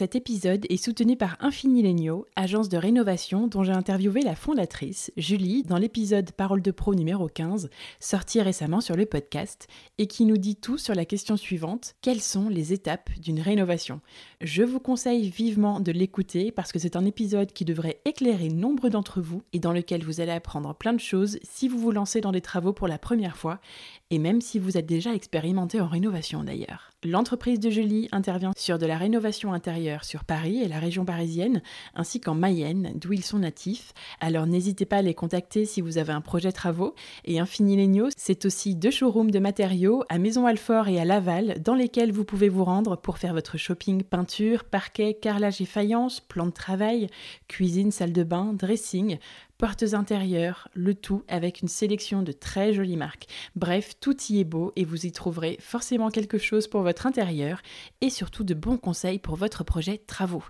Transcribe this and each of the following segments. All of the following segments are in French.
Cet épisode est soutenu par Infini Legno, agence de rénovation dont j'ai interviewé la fondatrice, Julie, dans l'épisode Parole de Pro numéro 15, sorti récemment sur le podcast, et qui nous dit tout sur la question suivante quelles sont les étapes d'une rénovation? Je vous conseille vivement de l'écouter parce que c'est un épisode qui devrait éclairer nombre d'entre vous et dans lequel vous allez apprendre plein de choses si vous vous lancez dans des travaux pour la première fois, et même si vous êtes déjà expérimenté en rénovation d'ailleurs. L'entreprise de Julie intervient sur de la rénovation intérieure sur Paris et la région parisienne, ainsi qu'en Mayenne, d'où ils sont natifs. Alors n'hésitez pas à les contacter si vous avez un projet travaux. Et Infini Legno, c'est aussi deux showrooms de matériaux à Maison Alfort et à Laval, dans lesquels vous pouvez vous rendre pour faire votre shopping peinture, parquet, carrelage et faïence, plan de travail, cuisine, salle de bain, dressing, portes intérieures, le tout avec une sélection de très jolies marques. Bref, tout y est beau et vous y trouverez forcément quelque chose pour votre intérieur et surtout de bons conseils pour votre projet travaux.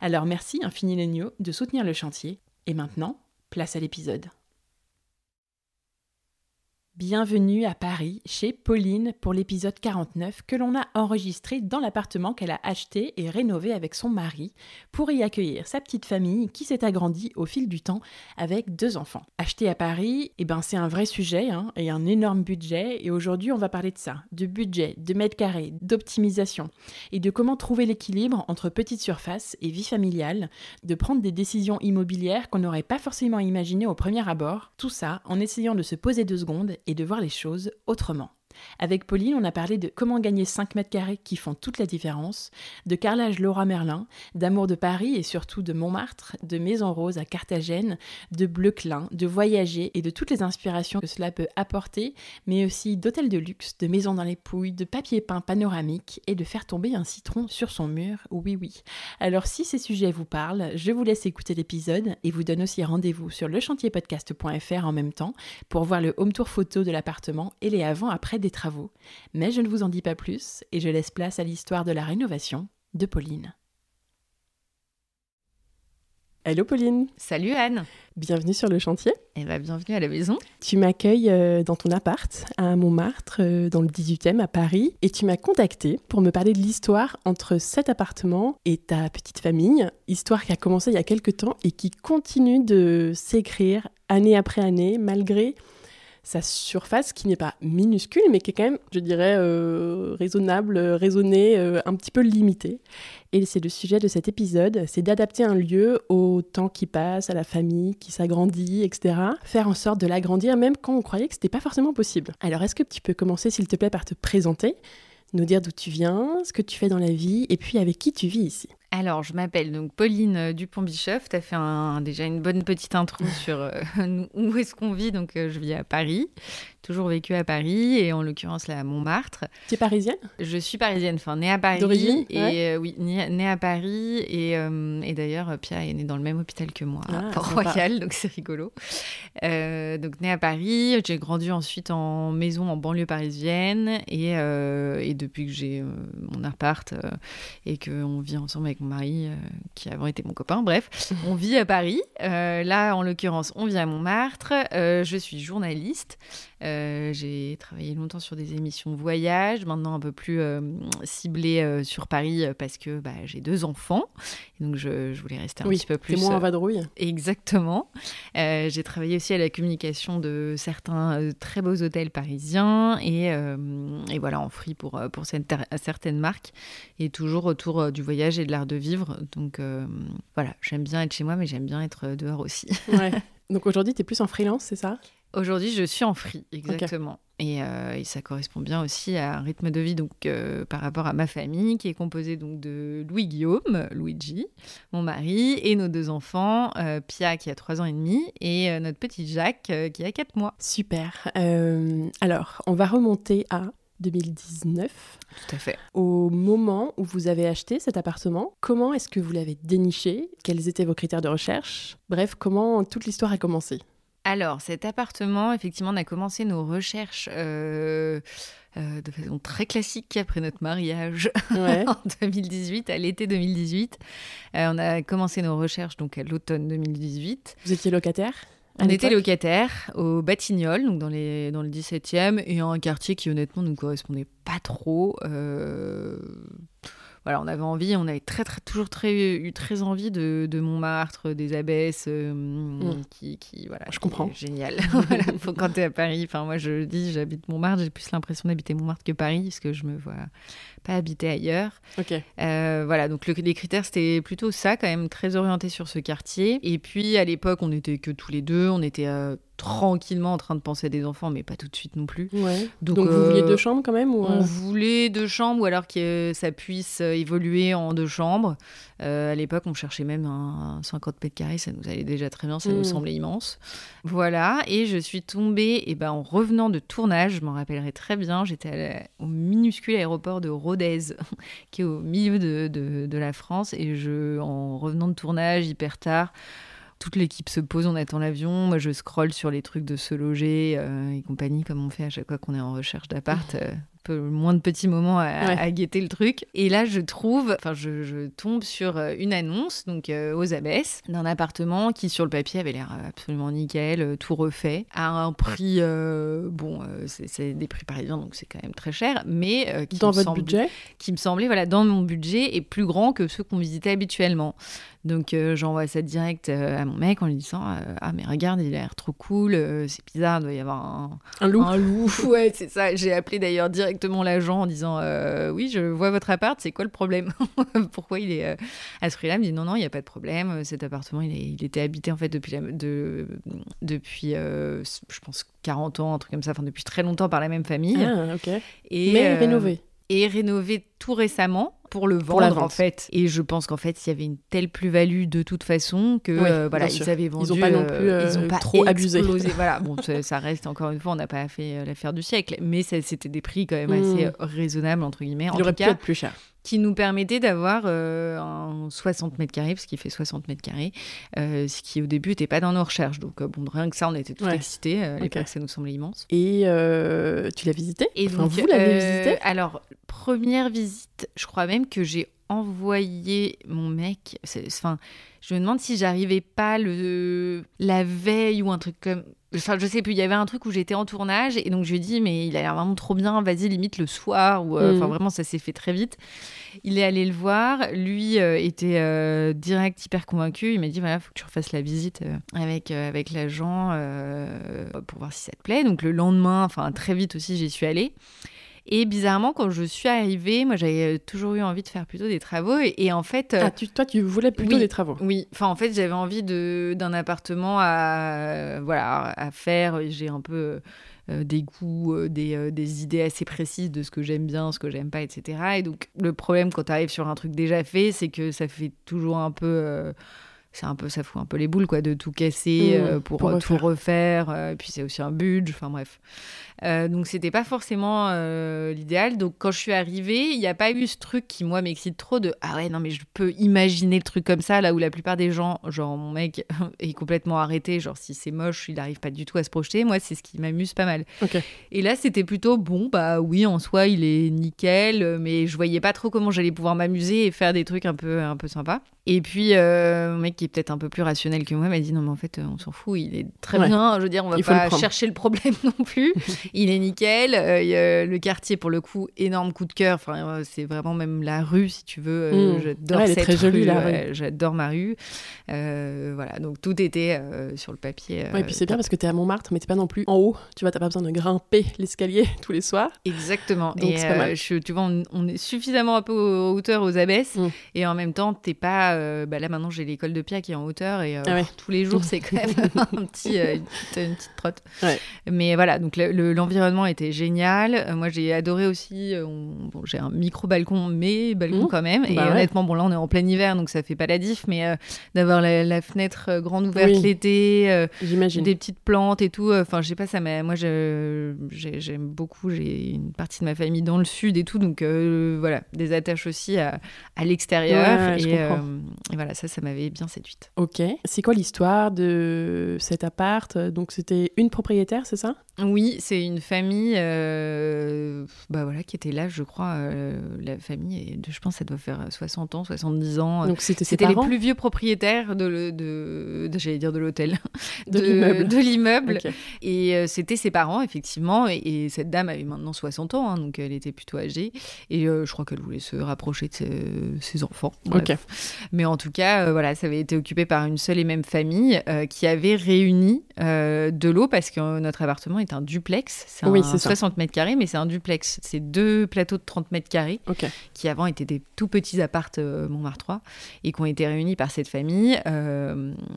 Alors merci Infini Legno de soutenir le chantier. Et maintenant, place à l'épisode. Bienvenue à Paris chez Pauline pour l'épisode 49 que l'on a enregistré dans l'appartement qu'elle a acheté et rénové avec son mari pour y accueillir sa petite famille qui s'est agrandie au fil du temps avec deux enfants. Acheter à Paris, eh ben c'est un vrai sujet hein, et un énorme budget et aujourd'hui on va parler de ça, de budget, de mètres carrés, d'optimisation et de comment trouver l'équilibre entre petite surface et vie familiale, de prendre des décisions immobilières qu'on n'aurait pas forcément imaginées au premier abord, tout ça en essayant de se poser deux secondes et de voir les choses autrement. Avec Pauline, on a parlé de comment gagner 5 mètres carrés qui font toute la différence, de carrelage Laura Merlin, d'amour de Paris et surtout de Montmartre, de Maison Rose à Carthagène, de Bleu Clin, de voyager et de toutes les inspirations que cela peut apporter, mais aussi d'hôtels de luxe, de maisons dans les pouilles, de papier peint panoramique et de faire tomber un citron sur son mur. Oui, oui. Alors si ces sujets vous parlent, je vous laisse écouter l'épisode et vous donne aussi rendez-vous sur lechantierpodcast.fr en même temps pour voir le home tour photo de l'appartement et les avant-après des travaux, mais je ne vous en dis pas plus et je laisse place à l'histoire de la rénovation de Pauline. Hello Pauline Salut Anne Bienvenue sur le chantier. Et eh bien, bienvenue à la maison. Tu m'accueilles euh, dans ton appart à Montmartre, euh, dans le 18e à Paris, et tu m'as contacté pour me parler de l'histoire entre cet appartement et ta petite famille, histoire qui a commencé il y a quelques temps et qui continue de s'écrire année après année, malgré sa surface qui n'est pas minuscule, mais qui est quand même, je dirais, euh, raisonnable, raisonnée, euh, un petit peu limitée. Et c'est le sujet de cet épisode, c'est d'adapter un lieu au temps qui passe, à la famille qui s'agrandit, etc. Faire en sorte de l'agrandir, même quand on croyait que ce n'était pas forcément possible. Alors, est-ce que tu peux commencer, s'il te plaît, par te présenter nous dire d'où tu viens, ce que tu fais dans la vie et puis avec qui tu vis ici? Alors, je m'appelle donc Pauline euh, Dupont-Bichef. Tu as fait déjà une bonne petite intro sur euh, où est-ce qu'on vit. Donc, euh, je vis à Paris toujours vécu à Paris et en l'occurrence là à Montmartre. Tu es parisienne? Je suis parisienne, enfin née à Paris. D'origine Et euh, oui, née, à Paris et, euh, et d'ailleurs Pierre est né dans le même hôpital que moi, à ah, Port-Royal, donc c'est rigolo. Euh, donc née à Paris, j'ai grandi ensuite en maison en banlieue parisienne et, et depuis que j'ai mon appart et qu'on vit ensemble avec mon mari qui avant été mon copain, bref, on vit à Paris. là en l'occurrence on vit à Montmartre. je suis journaliste. Euh, j'ai travaillé longtemps sur des émissions voyage, maintenant un peu plus euh, ciblées euh, sur Paris parce que bah, j'ai deux enfants. donc je, voulais rester un petit peu plus. moins en vadrouille. Exactement. j'ai travaillé aussi à la communication de certains très beaux hôtels parisiens et, et voilà, en free pour, pour certaines marques et toujours autour du voyage et de l'art de vivre. Donc voilà, j'aime bien être chez moi, mais j'aime bien être dehors aussi. Ouais. Donc aujourd'hui, tu es plus en freelance, c'est ça? Aujourd'hui, je suis en free, exactement. Euh, et, ça correspond bien aussi à un rythme de vie donc euh, par rapport à ma famille qui est composée donc de Louis Guillaume, Luigi, mon mari et nos deux enfants, euh, Pia qui a 3 ans et demi et notre petit Jacques qui a 4 mois. Super. alors, on va remonter à 2019. Tout à fait. Au moment où vous avez acheté cet appartement, comment est-ce que vous l'avez déniché? Quels étaient vos critères de recherche? Bref, comment toute l'histoire a commencé? Alors, cet appartement, effectivement, on a commencé nos recherches euh, euh, de façon très classique après notre mariage en 2018, à l'été 2018. Euh, on a commencé nos recherches donc à l'automne 2018. Vous étiez locataire on était locataire au Batignolles, donc dans, les, dans le 17e, et en un quartier qui honnêtement ne nous correspondait pas trop voilà, on avait envie, on avait très, très, toujours très, eu très envie de, de Montmartre, des abbesses, euh, mm. qui, qui, voilà, je comprends. Génial. quand tu es à Paris, enfin moi je dis, j'habite Montmartre, j'ai plus l'impression d'habiter Montmartre que Paris, parce que je me vois pas habiter ailleurs. Ok. Euh, voilà, donc les critères c'était plutôt ça, quand même très orienté sur ce quartier. Et puis à l'époque, on n'était que tous les deux, on était euh, tranquillement en train de penser à des enfants, mais pas tout de suite non plus. Donc, vous vouliez deux chambres quand même ou On voulait deux chambres, ou alors que ça puisse évoluer en deux chambres. Euh, à l'époque, on cherchait même un, 50 mètres carrés, ça nous allait déjà très bien, ça nous mmh. semblait immense. Voilà, et je suis tombée, et ben, en revenant de tournage, je m'en rappellerai très bien, j'étais au minuscule aéroport de Rodez, qui est au milieu de, de, de la France, et je, en revenant de tournage hyper tard, toute l'équipe se pose, on attend l'avion. Moi, je scrolle sur les trucs de se loger euh, et compagnie, comme on fait à chaque fois qu'on est en recherche d'appart. Euh, moins de petits moments à, guetter le truc. Et là, je trouve, enfin, je, tombe sur euh, une annonce, donc euh, aux Abbesses, d'un appartement qui, sur le papier, avait l'air absolument nickel, euh, tout refait, à un prix, bon, c'est des prix parisiens, donc c'est quand même très cher, mais qui dans votre budget, qui me semblait, voilà, dans mon budget, et plus grand que ceux qu'on visitait habituellement. Donc j'envoie ça direct à mon mec en lui disant ah mais regarde il a l'air trop cool c'est bizarre il doit y avoir un, un loup. un loup ouais c'est ça. J'ai appelé d'ailleurs direct directement l'agent en disant euh, Oui, je vois votre appart, c'est quoi le problème Pourquoi il est euh, à ce prix-là Il me dit Non, non, il n'y a pas de problème. Cet appartement, il, il était habité en fait depuis, de, depuis euh, je pense, 40 ans, un truc comme ça, enfin depuis très longtemps par la même famille. Ah, ok. Et, Mais rénové. Et rénové tout récemment pour le vendre en fait. Et je pense qu'en fait, il y avait une telle plus-value de toute façon que euh, voilà, ils avaient vendu. Ils n'ont pas non plus euh, ils ont pas trop abusé. voilà, bon, ça, reste encore une fois, on n'a pas fait euh, l'affaire du siècle, mais c'était des prix quand même assez hmm. raisonnables entre guillemets. Il aurait pu être plus cher qui nous permettait d'avoir un 60 mètres carrés, parce qu'il fait 60 mètres carrés, ce qui au début n'était pas dans nos recherches. Donc, bon, rien que ça, on était tout excités. À l'époque, ça nous semblait immense. Et tu l'as visité? Et donc, vous l'avez visité? Alors, première visite, je crois même que j'ai envoyé mon mec. Enfin, je me demande si j'arrivais pas le la veille ou un truc comme. Enfin, je sais plus. Il y avait un truc où j'étais en tournage et donc je lui ai dit mais il a l'air vraiment trop bien. Vas-y, limite le soir ou. Euh, enfin, mm. vraiment, ça s'est fait très vite. Il est allé le voir. Lui euh, était euh, direct hyper convaincu. Il m'a dit voilà, faut que tu refasses la visite avec avec l'agent pour voir si ça te plaît. Donc le lendemain, enfin très vite aussi, j'y suis allée. Et bizarrement, quand je suis arrivée, moi j'avais euh, toujours eu envie de faire plutôt des travaux. Et, en fait. Euh, ah, tu, toi, tu voulais plutôt des travaux Oui. Enfin, en fait, j'avais envie d'un appartement à, voilà, à faire. J'ai un peu. Euh, des goûts, des, des, idées assez précises de ce que j'aime bien, ce que j'aime pas, etc. Et donc, le problème quand tu arrives sur un truc déjà fait, c'est que ça fait toujours un peu c'est un peu ça fout un peu les boules quoi de tout casser mmh, pour, tout refaire et puis c'est aussi un budget enfin bref euh, donc c'était pas forcément euh, l'idéal. Donc quand je suis arrivée, il n'y a pas eu ce truc qui moi m'excite trop de ah ouais non mais je peux imaginer le truc comme ça là où la plupart des gens, genre mon mec est complètement arrêté, genre si c'est moche, il n'arrive pas du tout à se projeter. Moi c'est ce qui m'amuse pas mal. Et là c'était plutôt bon bah oui en soi il est nickel, mais je voyais pas trop comment j'allais pouvoir m'amuser et faire des trucs un peu un peu sympas. Et puis euh, mon mec qui est peut-être un peu plus rationnel que moi m'a dit non mais en fait on s'en fout, il est très bien. Je veux dire on va pas chercher le problème non plus. Il est nickel. Euh, le quartier, pour le coup, énorme coup de cœur. Enfin, euh, c'est vraiment même la rue, si tu veux. Euh, mmh. J'adore cette très jolie, rue. J'adore ma rue. voilà, donc tout était sur le papier. et puis c'est bien parce que tu es à Montmartre, mais tu pas non plus en haut. Tu vois, tu pas besoin de grimper l'escalier tous les soirs. Exactement. et tu vois, on, est suffisamment un peu aux hauteur aux abbesses. Mmh. Et en même temps, t'es pas euh, bah là maintenant j'ai l'école de Pia qui est en hauteur et ah tous les jours c'est quand même un petit, une, petite, trotte. Mais voilà, donc l'environnement était génial. moi j'ai adoré aussi, bon, j'ai un micro balcon, mais balcon mmh. quand même. et bah honnêtement, bon là on est en plein hiver donc ça fait pas la diff, mais d'avoir la, fenêtre grande ouverte l'été, des petites plantes et tout. Enfin je sais pas, ça moi j'aime beaucoup, j'ai une partie de ma famille dans le sud et tout, donc voilà, des attaches aussi à, à l'extérieur. Euh, et, voilà, ça, ça m'avait bien séduite. Ok. C'est quoi l'histoire de cet appart? Donc, c'était une propriétaire, c'est ça? Oui, c'est une famille euh, bah voilà, qui était là, je crois. Euh, la famille, je pense, ça doit faire 60 ans, 70 ans. Donc, c'était C'était les plus vieux propriétaires de, de, j'allais dire de l'hôtel, de, l'immeuble. De l'immeuble. Et c'était ses parents, effectivement. Et, cette dame avait maintenant 60 ans, hein, donc elle était plutôt âgée. Et je crois qu'elle voulait se rapprocher de ses, enfants. Mais en tout cas, euh, voilà, ça avait été occupé par une seule et même famille euh, qui avait réuni euh, de l'eau parce que notre appartement est un duplex. C'est oui, 60 mètres carrés, mais c'est un duplex. C'est deux plateaux de 30 mètres carrés qui avant étaient des tout petits appartes Montmartre 3 et qui ont été réunis par cette famille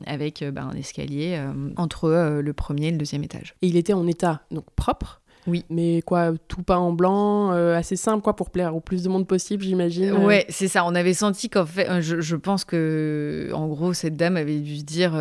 avec bah, un escalier entre le premier et le deuxième étage. Et il était en état donc propre oui. Mais quoi, tout pas en blanc, euh, assez simple quoi pour plaire au plus de monde possible, j'imagine. Euh. Ouais, c'est ça. On avait senti qu'en fait, euh, je, pense que en gros cette dame avait dû se dire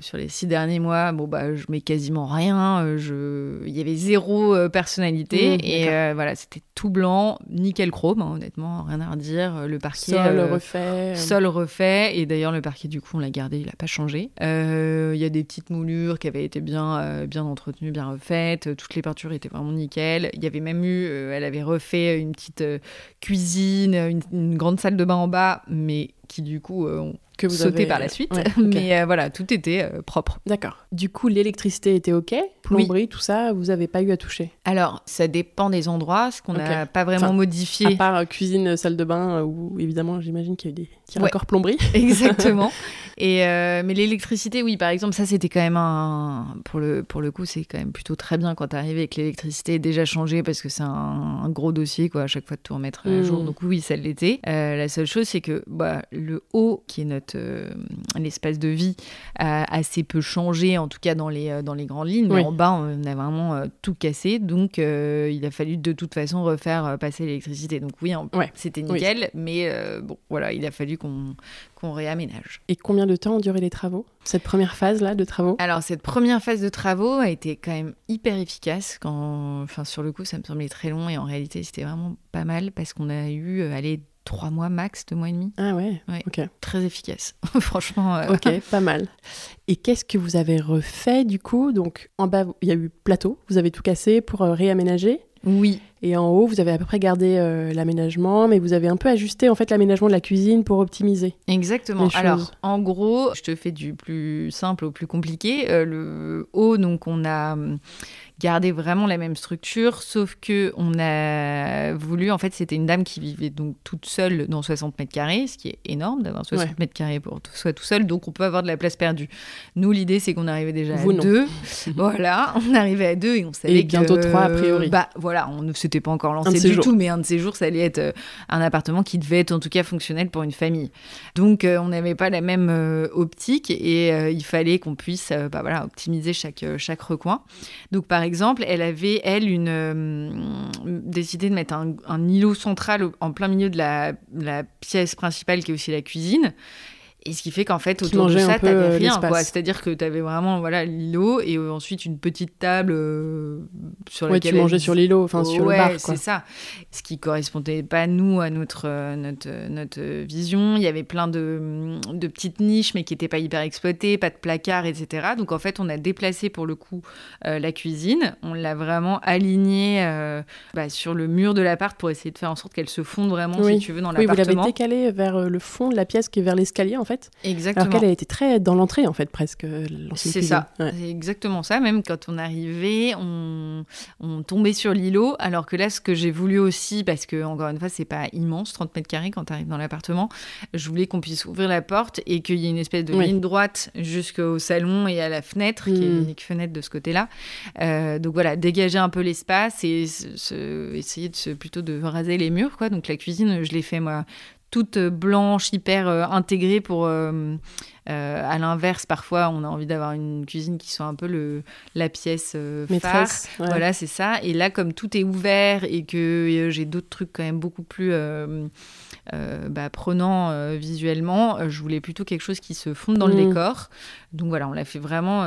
sur les six derniers mois, bon bah je mets quasiment rien. je, il y avait zéro personnalité mmh, et voilà, c'était tout blanc, nickel chrome, hein, honnêtement, rien à redire. Le parquet. Sol refait. Sol refait et d'ailleurs le parquet du coup on l'a gardé, il a pas changé. Il y a des petites moulures qui avaient été bien bien entretenues, bien refaites. Toutes les était vraiment nickel. Il y avait même eu, euh, elle avait refait une petite euh, cuisine, une, une, grande salle de bain en bas, mais qui du coup euh, ont que vous sauté par la suite. Mais euh, voilà, tout était euh, propre. D'accord. Du coup, l'électricité était OK Plomberie, tout ça, vous n'avez pas eu à toucher? Alors, ça dépend des endroits, ce qu'on n'a pas vraiment modifié. À part cuisine, salle de bain, où évidemment, j'imagine qu'il y a eu des petits raccords plomberie. Exactement. Et mais l'électricité, oui, par exemple, ça c'était quand même un. Pour le, pour le coup, c'est quand même plutôt très bien quand tu arrives et que l'électricité est déjà changée parce que c'est un, gros dossier, quoi, à chaque fois de tout remettre à jour. Hmm. Donc, oui, ça l'était. la seule chose, c'est que bah, le haut, qui est notre euh, l'espace de vie, a assez peu changé, en tout cas dans les, euh, dans les grandes lignes. Mais en bas, on a vraiment euh, tout cassé. Donc, il a fallu de toute façon refaire passer l'électricité. Donc, oui, c'était nickel. Mais bon, voilà, il a fallu qu'on réaménage. Et combien de temps ont duré les travaux Cette première phase-là de travaux? Alors, cette première phase de travaux a été quand même hyper efficace. Quand... Enfin, sur le coup, ça me semblait très long et en réalité, c'était vraiment pas mal parce qu'on a eu, allez, trois mois max, deux mois et demi. Ah ouais, ok. Très efficace, franchement. Euh. Ok, pas mal. Et qu'est-ce que vous avez refait du coup? Donc en bas, il y a eu plateau, vous avez tout cassé pour euh, réaménager? Oui. Et en haut, vous avez à peu près gardé euh, l'aménagement, mais vous avez un peu ajusté en fait l'aménagement de la cuisine pour optimiser. Exactement. Alors, en gros, je te fais du plus simple au plus compliqué. le haut, donc on a hum, garder vraiment la même structure, sauf que on a voulu, en fait, c'était une dame qui vivait donc toute seule dans 60 mètres carrés, ce qui est énorme d'avoir 60 mètres carrés pour soi tout seul, donc on peut avoir de la place perdue. Nous, l'idée, c'est qu'on arrivait déjà à deux. voilà, on arrivait à deux et on savait et bientôt trois a priori. Bah voilà, on ne s'était pas encore lancé du tout, mais un de ces jours, ça allait être euh, un appartement qui devait être en tout cas fonctionnel pour une famille. Donc euh, on n'avait pas la même euh, optique et il fallait qu'on puisse, bah, voilà, optimiser chaque chaque recoin. Donc par exemple, elle avait, elle, euh, décidé de mettre un, îlot central en plein milieu de la pièce principale qui est aussi la cuisine. Et ce qui fait qu'en fait, autour de ça, t'avais euh, rien. C'est-à-dire que tu avais vraiment voilà, l'îlot et euh, ensuite une petite table euh, sur laquelle. tu mangeais sur l'îlot, enfin sur le bar. c'est ça. Ce qui correspondait pas, nous, à notre, notre, notre vision. Il y avait plein de, de petites niches, mais qui n'étaient pas hyper exploitées, pas de placard, etc. Donc en fait, on a déplacé pour le coup la cuisine. On l'a vraiment alignée bah, sur le mur de l'appart pour essayer de faire en sorte qu'elle se fonde vraiment, si tu veux, dans l'appartement. Oui, vous l'avez décalée vers le fond de la pièce qui est vers l'escalier, en fait. Exactement. Alors qu'elle a été très dans l'entrée, en fait, presque. C'est ça. C'est exactement ça. Même quand on arrivait, on, on tombait sur l'îlot. Alors que là, ce que j'ai voulu aussi, parce que, encore une fois, c'est pas immense, 30 mètres carrés quand tu arrives dans l'appartement, je voulais qu'on puisse ouvrir la porte et qu'il y ait une espèce de ligne droite jusqu'au salon et à la fenêtre, qui est l'unique hmm. fenêtre de ce côté-là. Euh, donc voilà, dégager un peu l'espace et essayer de se, plutôt de raser les murs, quoi. Donc la cuisine, je l'ai fait moi toute blanche, hyper intégrée pour euh, à l'inverse, parfois, on a envie d'avoir une cuisine qui soit un peu le, la pièce euh, Maîtresse, Voilà, c'est ça. Et là, comme tout est ouvert et que euh, j'ai d'autres trucs quand même beaucoup plus bah, prenants visuellement, je voulais plutôt quelque chose qui se fonde dans le mm. décor. Donc voilà, on l'a fait vraiment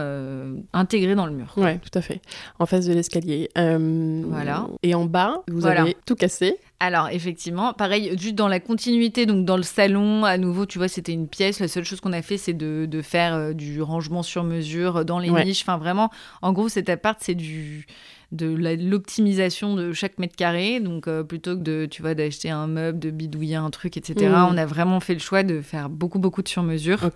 intégrer dans le mur. Ouais, tout à fait. En face de l'escalier. voilà. Et en bas, vous avez tout cassé. Alors effectivement, pareil, juste dans la continuité, donc dans le salon, à nouveau, tu vois, c'était une pièce. La seule chose qu'on a fait, c'est de, de, faire euh, du rangement sur mesure dans les niches. Enfin vraiment, en gros, cet appart, c'est du de l'optimisation de chaque mètre carré. Donc, euh, plutôt que de, tu vois, d'acheter un meuble, de bidouiller un truc, etc., mmh. on a vraiment fait le choix de faire beaucoup, beaucoup de sur-mesure.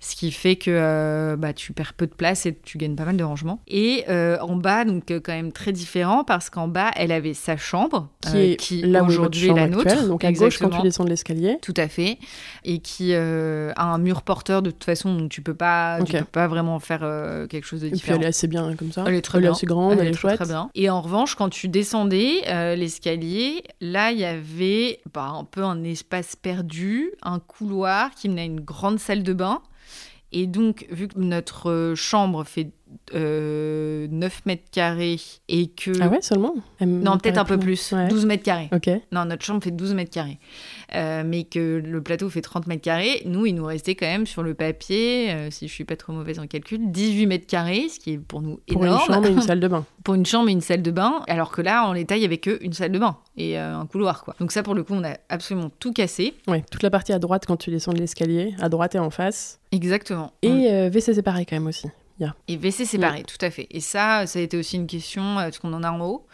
Ce qui fait que euh, bah, tu perds peu de place et tu gagnes pas mal de rangement. Et euh, en bas, donc, quand même très différent parce qu'en bas, elle avait sa chambre, qui est qui là aujourd'hui est la nôtre. donc, à gauche quand tu descends de l'escalier. Tout à fait. Et qui a un mur porteur de toute façon, donc tu peux pas, tu peux pas vraiment faire quelque chose de différent. Et puis, elle est assez bien comme ça. Elle est très bien. assez grande, elle, est, chouette. Et en revanche, quand tu descendais euh, l'escalier, là, il y avait bah, un peu un espace perdu, un couloir qui menait à une grande salle de bain. Et donc, vu que notre chambre fait 9 euh, mètres carrés et que... Ah ouais, seulement Non, peut-être un peu plus. 12 mètres carrés. Ok. Non, notre chambre fait 12 mètres carrés. Euh, mais que le plateau fait 30 mètres carrés, nous, il nous restait quand même sur le papier, euh, si je suis pas trop mauvaise en calcul, 18 mètres carrés, ce qui est pour nous énorme. Pour une chambre et une salle de bain. pour une chambre et une salle de bain, alors que là, en l'état, il y avait qu'une salle de bain et un couloir, quoi. Donc ça, pour le coup, on a absolument tout cassé. Ouais, toute la partie à droite quand tu descends de l'escalier, à droite et en face. Exactement. Et WC séparé quand même aussi. Et WC séparé, tout à fait. Et ça, ça a été aussi une question, parce qu'on en a en haut.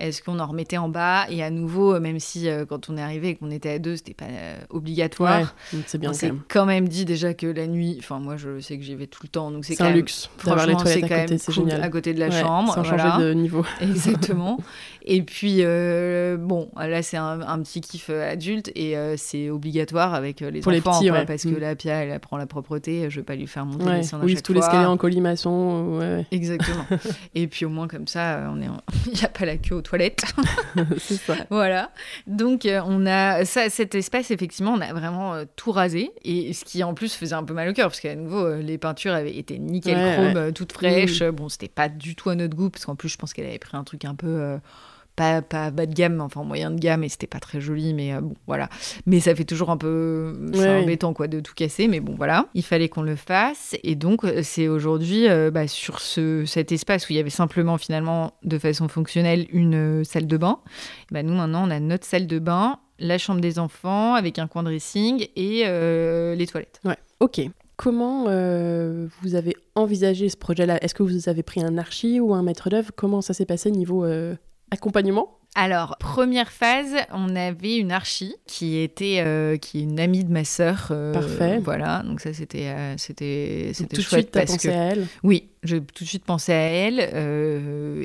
Est-ce qu'on en remettait en bas Et à nouveau, euh, même si euh, quand on est arrivé et qu'on était à deux, c'était pas euh, obligatoire. c'est bien. On s'est quand même dit déjà que la nuit, enfin moi je sais que j'y vais tout le temps, donc c'est un luxe les toilettes à côté, c'est génial. À côté de la chambre, sans changer de niveau. Exactement. et puis bon, là c'est un, petit kiff adulte et c'est obligatoire avec les Pour enfants, les petits, parce que mm. la Pia elle apprend la propreté, je vais pas lui faire monter les oui, tous les l'escalier en colimaçon. Exactement. et puis au moins comme ça, on est, il n'y a pas la queue au toilette. c'est ça. Voilà. Donc, euh, on a ça, cet espace, effectivement, on a vraiment euh, tout rasé. Et ce qui, en plus, faisait un peu mal au cœur, parce qu'à nouveau, euh, les peintures avaient été nickel chrome, toutes fraîches. Bon, c'était pas du tout à notre goût, parce qu'en plus, je pense qu'elle avait pris un truc un peu pas, pas bas de gamme, enfin moyen de gamme, et c'était pas très joli, mais euh, bon, voilà. Mais ça fait toujours un peu. C'est embêtant, quoi, de tout casser, mais bon, voilà. Il fallait qu'on le fasse. Et donc, euh, c'est aujourd'hui, euh, bah, sur ce, cet espace où il y avait simplement, finalement, de façon fonctionnelle, une salle de bain, bah, nous, maintenant, on a notre salle de bain, la chambre des enfants, avec un coin dressing et les toilettes. Ouais, ok. Comment vous avez envisagé ce projet-là? Est-ce que vous avez pris un archi ou un maître d'œuvre? Comment ça s'est passé niveau accompagnement alors, première phase, on avait une archi qui était euh, qui est une amie de ma sœur. Euh, Parfait. Voilà, donc ça c'était euh, c'était c'était tout chouette de suite, parce que à elle? oui, j'ai tout de suite pensé à elle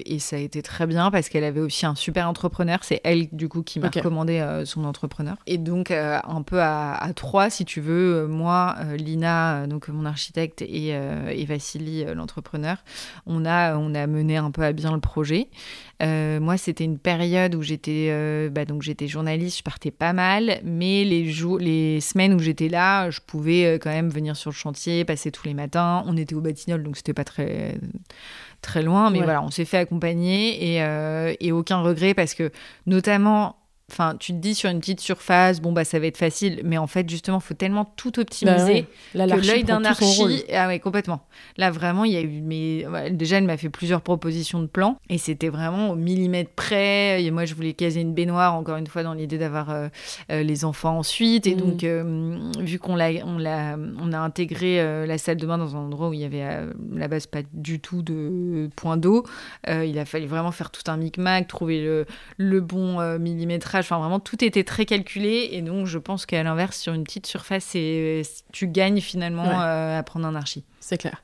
et ça a été très bien parce qu'elle avait aussi un super entrepreneur. C'est elle du coup qui m'a recommandé son entrepreneur. Et donc un peu à, à, trois, si tu veux, moi, Lina, donc mon architecte et, et Vassili, l'entrepreneur, on a on a mené un peu à bien le projet. moi, c'était une période où j'étais euh, bah, donc j'étais journaliste, je partais pas mal, mais les jours, les semaines où j'étais là, je pouvais euh, quand même venir sur le chantier, passer tous les matins. On était au Batignolles, donc c'était pas très très loin, mais voilà, on s'est fait accompagner et, euh, et aucun regret parce que notamment Enfin, tu te dis sur une petite surface, bon bah ça va être facile, mais en fait justement, faut tellement tout optimiser bah que l'œil d'un archi, ah ouais complètement. Là vraiment, il y a eu, mais déjà elle m'a fait plusieurs propositions de plans et c'était vraiment au millimètre près. Et moi, je voulais caser une baignoire encore une fois dans l'idée d'avoir euh, euh, les enfants ensuite. Et mm. donc, euh, vu qu'on l'a, on l'a, on a intégré la salle de bain dans un endroit où il y avait à la base pas du tout de point d'eau, il a fallu vraiment faire tout un micmac, trouver le, le bon millimètre Enfin, vraiment, tout était très calculé. Et donc, je pense qu'à l'inverse, sur une petite surface, tu gagnes finalement euh, à prendre un archi. C'est clair.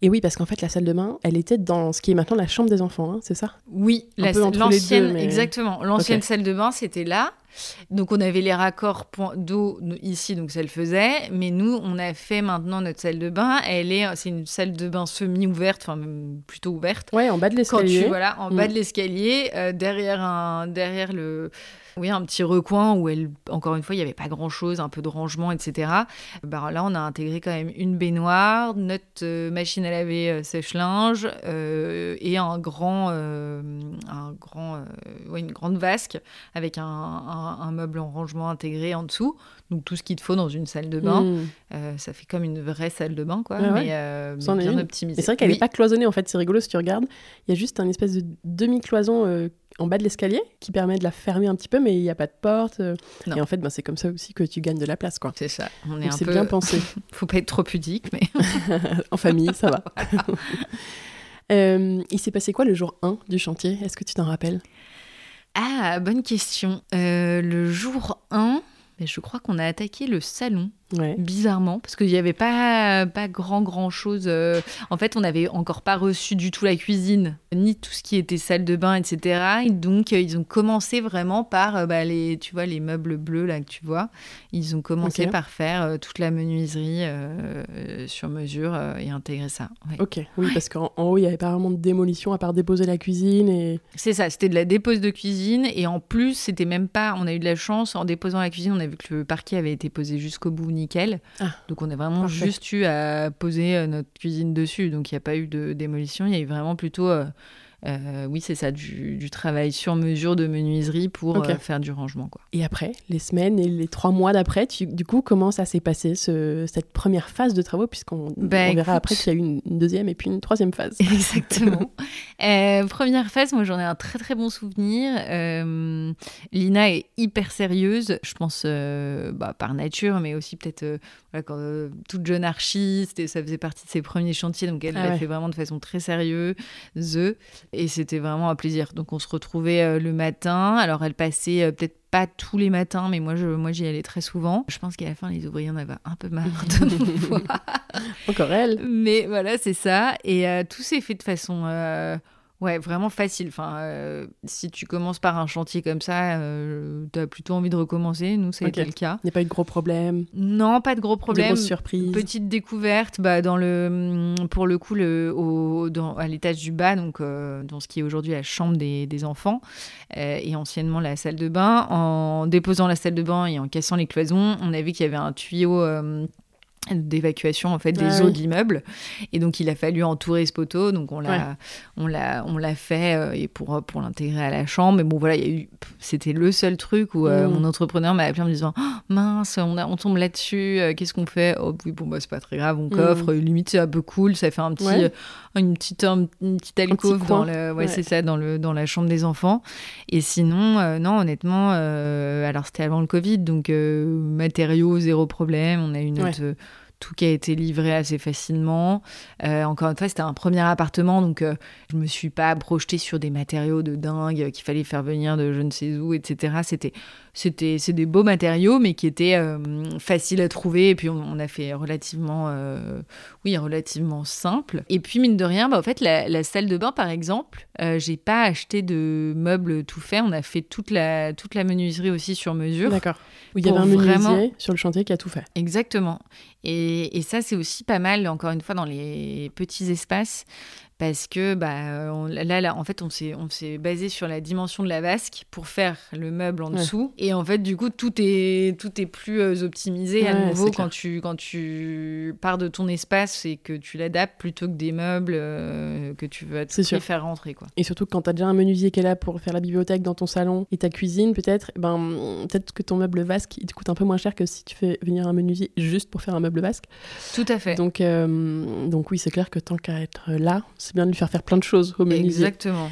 Et oui, parce qu'en fait, la salle de bain, elle était dans ce qui est maintenant la chambre des enfants, hein, c'est ça? Oui, l'ancienne, exactement. L'ancienne salle de bain, c'était là. Donc on avait les raccords d'eau ici, donc ça le faisait. Mais nous, on a fait maintenant notre salle de bain. Elle est, c'est une salle de bain semi-ouverte, enfin plutôt ouverte. Ouais, en bas de l'escalier. Voilà, en bas mm. de l'escalier, euh, derrière un, derrière le oui, un petit recoin où, elle, encore une fois, il n'y avait pas grand-chose, un peu de rangement, etc. Bah, là, on a intégré quand même une baignoire, notre euh, machine à laver euh, sèche-linge euh, et un grand, un grand, une grande vasque avec un, meuble en rangement intégré en dessous. Donc tout ce qu'il te faut dans une salle de bain, hmm. ça fait comme une vraie salle de bain, quoi, mais, bien optimisée. C'est vrai qu'elle n'est pas cloisonnée, en fait, c'est rigolo si tu regardes. Il y a juste un espèce de demi-cloison en bas de l'escalier qui permet de la fermer un petit peu, mais il n'y a pas de porte. Euh. Et en fait, ben, c'est comme ça aussi que tu gagnes de la place. quoi. C'est ça. On est C'est bien pensé. faut pas être trop pudique, mais. en famille, ça va. Euh, il s'est passé quoi le jour 1 du chantier? Est-ce que tu t'en rappelles? Ah, bonne question. Euh, le jour 1, ben, je crois qu'on a attaqué le salon. Bizarrement, parce qu'il n'y avait pas, pas grand, grand chose. Euh. En fait, on n'avait encore pas reçu du tout la cuisine, ni tout ce qui était salle de bain, etc. Et donc, euh, ils ont commencé vraiment par euh, bah, les, tu vois, les meubles bleus là que tu vois. Ils ont commencé par faire toute la menuiserie sur mesure et intégrer ça. Ok, oui, parce qu'en haut, il n'y avait pas vraiment de démolition à part déposer la cuisine. et. C'est ça, c'était de la dépose de cuisine. Et en plus, c'était même pas. On a eu de la chance, en déposant la cuisine, on a vu que le parquet avait été posé jusqu'au bout nickel. Ah, donc on a vraiment juste eu à poser euh, notre cuisine dessus. Donc il n'y a pas eu de démolition. Il y a eu vraiment plutôt euh, oui, c'est ça, du, travail sur mesure de menuiserie pour euh, faire du rangement. Quoi. Et après, les semaines et les trois mois d'après, du coup, comment ça s'est passé, ce, cette première phase de travaux, puisqu'on bah, verra après qu'il y a eu une, deuxième et puis une troisième phase. Exactement. Euh, première phase, moi j'en ai un très très bon souvenir. Lina est hyper sérieuse, je pense bah, par nature, mais aussi peut-être quand, toute jeune archiste, et ça faisait partie de ses premiers chantiers, donc elle ah l'a fait vraiment de façon très sérieuse. Et c'était vraiment un plaisir. Donc on se retrouvait euh, le matin. Alors elle passait euh, peut-être pas tous les matins, mais moi, je, moi j'y allais très souvent. Je pense qu'à la fin, les ouvriers en avaient un peu marre de me voir. Encore elle. Mais voilà, c'est ça. Et euh, tout s'est fait de façon Ouais, vraiment facile. Enfin, euh, si tu commences par un chantier comme ça, euh, tu as plutôt envie de recommencer. Nous, ça a été le cas. Il n'y a pas eu de gros problèmes Non, pas de gros problèmes. De surprise. Petite découverte, bah, dans le, pour le coup, le, au, dans, à l'étage du bas, donc euh, dans ce qui est aujourd'hui la chambre des, des enfants et anciennement la salle de bain. En déposant la salle de bain et en cassant les cloisons, on a vu qu'il y avait un tuyau d'évacuation en fait des ah eaux de l'immeuble et donc il a fallu entourer ce poteau. Donc on l'a on l'a on l'a fait euh, et pour pour l'intégrer à la chambre. Mais bon voilà il y a eu c'était le seul truc où euh, mm. mon entrepreneur m'a appelé en me disant oh, mince on a on tombe là-dessus euh, qu'est-ce qu'on fait? Oh oui bon bah c'est pas très grave on mm. coffre. Limite c'est un peu cool. Ça fait un petit une petite une petite alcôve dans le ouais, c'est ça dans le dans la chambre des enfants. Et sinon non honnêtement alors c'était avant le Covid. Donc matériaux zéro problème. On a eu notre tout qui a été livré assez facilement. Euh, encore une fois, c'était un premier appartement, donc euh, je me suis pas projetée sur des matériaux de dingue qu'il fallait faire venir de je ne sais où, etc. C'était, c'était, c'est des beaux matériaux, mais qui étaient euh, faciles à trouver. Et puis on, a fait relativement, oui, relativement simple. Et puis mine de rien, bah, en fait, la, salle de bain, par exemple, j'ai pas acheté de meubles tout faits. On a fait toute la, toute la menuiserie aussi sur mesure. D'accord. il y avait un menuisier sur le chantier qui a tout fait. Exactement. Et, et ça, c'est aussi pas mal, encore une fois, dans les petits espaces parce que bah, là, là, en fait, on s'est, on s'est basé sur la dimension de la vasque pour faire le meuble en dessous. Et en fait, du coup, tout est, tout est plus euh, optimisé à nouveau quand tu, quand tu pars de ton espace et que tu l'adaptes plutôt que des meubles euh, que tu veux faire rentrer. Quoi. Et surtout, quand tu as déjà un menuisier qui est là pour faire la bibliothèque dans ton salon et ta cuisine, peut-être, ben, peut-être que ton meuble vasque, il te coûte un peu moins cher que si tu fais venir un menuisier juste pour faire un meuble vasque. Tout à fait. Donc, euh, donc oui, c'est clair que tant qu'à être là, c'est bien de lui faire faire plein de choses au menuisier. Exactement.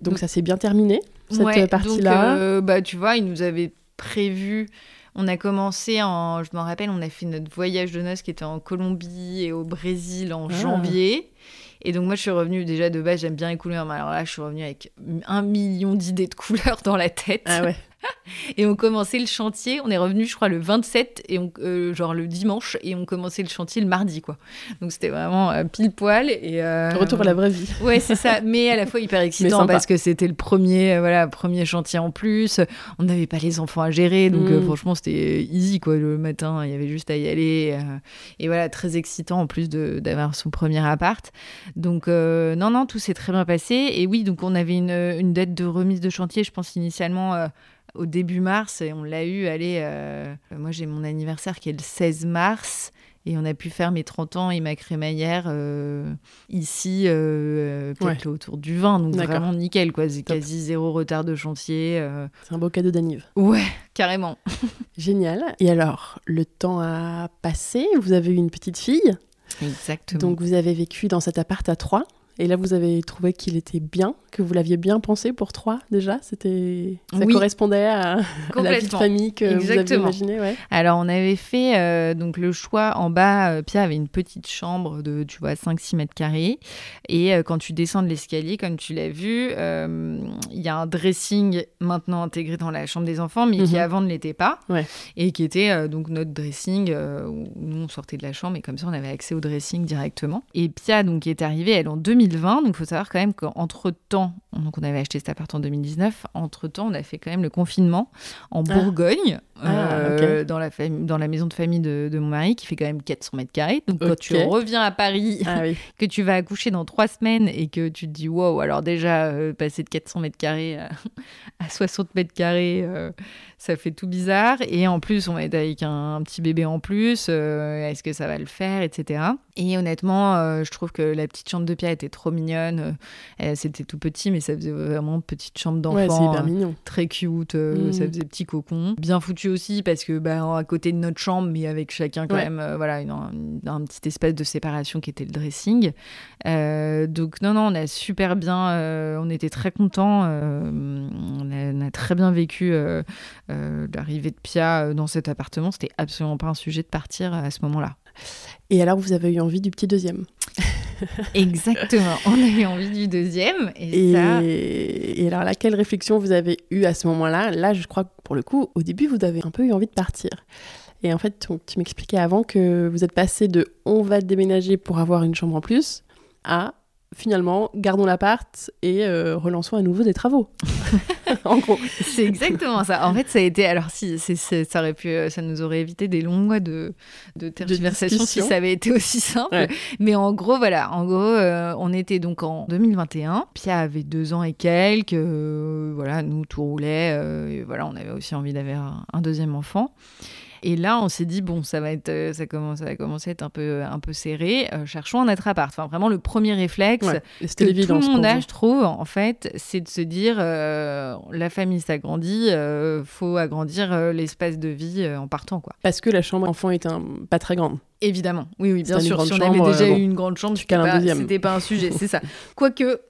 Donc, ça s'est bien terminé, cette partie-là. Euh, bah, tu vois, il nous avait prévu. On a commencé en, je me rappelle, on a fait notre voyage de noces qui était en Colombie et au Brésil en ah. janvier. Et donc moi je suis revenue déjà de base, j'aime bien les couleurs, mais alors là je suis revenue avec un million d'idées de couleurs dans la tête. Ah ouais. et on commençait le chantier. On est revenu, je crois, le 27 et on, euh, genre le dimanche et on commençait le chantier le mardi, quoi. Donc c'était vraiment euh, pile poil et euh, retour à la vraie vie. Ouais, c'est ça. Mais à la fois hyper excitant parce que c'était le premier, voilà, premier chantier en plus. On n'avait pas les enfants à gérer, donc mm. franchement c'était easy, quoi. Le matin, il y avait juste à y aller et voilà, très excitant en plus d'avoir son premier appart. Donc non, non, tout s'est très bien passé et oui, donc on avait une, une dette de remise de chantier, je pense initialement au début mars et on l'a eu, allez, euh, moi j'ai mon anniversaire qui est le 16 mars et on a pu faire mes 30 ans et ma crémaillère euh, ici, euh, autour du 20, donc vraiment nickel, quoi. C'est quasi zéro retard de chantier. C'est un beau cadeau d'anniv. Ouais, carrément. Génial. Et alors, le temps a passé, vous avez eu une petite fille. Exactement. Donc vous avez vécu dans cet appart à trois. Et là, vous avez trouvé qu'il était bien, que vous l'aviez bien pensé pour trois déjà C'était ça correspondait à, la vie de famille que vous aviez imaginé ouais. Alors, on avait fait euh, donc le choix en bas. Euh, Pierre avait une petite chambre de, tu vois, 5-6 mètres carrés. Et euh, quand tu descends de l'escalier, comme tu l'as vu, il y a un dressing maintenant intégré dans la chambre des enfants, mais qui mhm. avant ne l'était pas. Et qui était donc notre dressing où nous on sortait de la chambre et comme ça on avait accès au dressing directement. Et Pia donc est arrivée elle en 2000 2020. Donc, il faut savoir quand même qu'entre temps, maison. Donc on avait acheté cet appart en 2019. Entre temps, on a fait quand même le confinement en ah. Bourgogne, ah, euh, dans, la dans la maison de famille de, mon mari, qui fait quand même 400 mètres carrés. Donc, quand tu reviens à Paris, ah que tu vas accoucher dans trois semaines et que tu te dis, wow, alors déjà, euh, passer de 400 mètres carrés à, 60 mètres carrés, euh, ça fait tout bizarre. Et en plus, on va être avec un, petit bébé en plus. Est-ce que ça va le faire, etc. Et honnêtement, je trouve que la petite chambre de Pierre était trop mignonne. C'était tout petit, mais ça faisait vraiment petite chambre d'enfant. Euh, très cute, euh, mm. ça faisait petit cocon. Bien foutu aussi parce que bah, à côté de notre chambre, mais avec chacun quand même, euh, voilà, un, petit espace de séparation qui était le dressing. donc non, non, on a super bien, on était très contents. On a, très bien vécu l'arrivée de Pia dans cet appartement. C'était absolument pas un sujet de partir à ce moment-là. Et alors, vous avez eu envie du petit deuxième? Exactement, on a eu envie du deuxième. Et, et, alors là, quelle réflexion vous avez eue à ce moment-là? Là, je crois que pour le coup, au début, vous avez un peu eu envie de partir. Et en fait, tu m'expliquais avant que vous êtes passé de on va déménager pour avoir une chambre en plus à finalement, gardons l'appart et euh, relançons à nouveau des travaux. en gros. C'est exactement ça. En fait, ça a été. Alors, si ça aurait pu, ça nous aurait évité des longs mois de, de tergiversation si ça avait été aussi simple. Mais en gros, voilà. En gros, euh, on était donc en 2021. Pia avait deux ans et quelques. Euh, voilà, nous, tout roulait. voilà, on avait aussi envie d'avoir un deuxième enfant. Et là, on s'est dit bon, ça va être, euh, ça commence, ça va commencer à être un peu, un peu serré. Euh, cherchons un autre appart. Enfin, vraiment, le premier réflexe que tout le monde a, je trouve, en fait, c'est de se dire euh, la famille s'agrandit, faut agrandir l'espace de vie en partant, quoi. Parce que la chambre enfant est un... pas très grande. Évidemment, oui, oui, bien sûr. Si on avait déjà eu une grande chambre, c'était pas, pas un sujet, c'est ça. Quoique,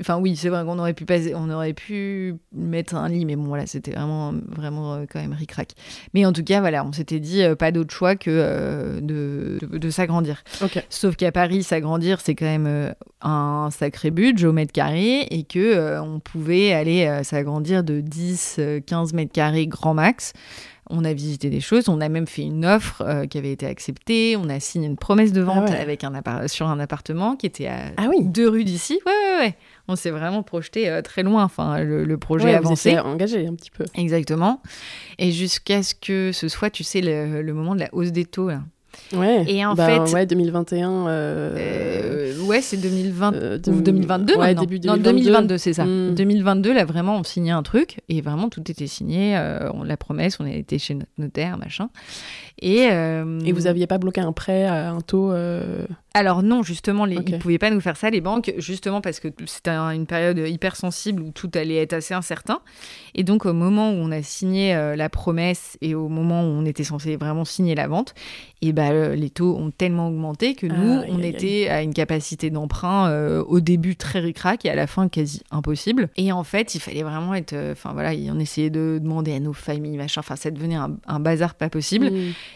Enfin oui, c'est vrai qu'on aurait pu passer, on aurait pu mettre un lit, mais bon voilà, c'était vraiment vraiment euh, quand même ric-rac. Mais en tout cas voilà, on s'était dit euh, pas d'autre choix que euh, de, de, s'agrandir. Sauf qu'à Paris, s'agrandir c'est quand même un sacré budget au mètre carré et que on pouvait aller s'agrandir de 10, 15 mètres carrés grand max. On a visité des choses, on a même fait une offre euh, qui avait été acceptée, on a signé une promesse de vente ah avec un sur un appartement qui était à ah oui. deux rues d'ici. Ouais, ouais, ouais. On s'est vraiment projeté euh, très loin. Enfin, le, projet ouais, avancé. engagé un petit peu. Exactement. Et jusqu'à ce que ce soit, tu sais, le, le moment de la hausse des taux. Là. Ouais. Et en bah, fait, ouais, 2021. Euh, euh... ouais, c'est 2020 euh, 2022 ouais, début 2022. Non, 2022, c'est ça. 2022, hmm. là vraiment, on signait un truc et vraiment tout était signé. Euh, on, la promesse, on a été chez notre notaire, machin. Et, euh, et vous aviez pas bloqué un prêt à un taux alors non, justement, les, ils ne pouvaient pas nous faire ça, les banques, justement parce que c'était une période hyper sensible où tout allait être assez incertain. Et donc au moment où on a signé euh, la promesse et au moment où on était censé vraiment signer la vente, et ben les taux ont tellement augmenté que nous, ah, on était à une capacité d'emprunt euh, au début très ricrac et à la fin quasi impossible. Et en fait, il fallait vraiment être... Enfin voilà, on essayait de demander à nos familles, machin. Enfin, ça devenait un, bazar pas possible.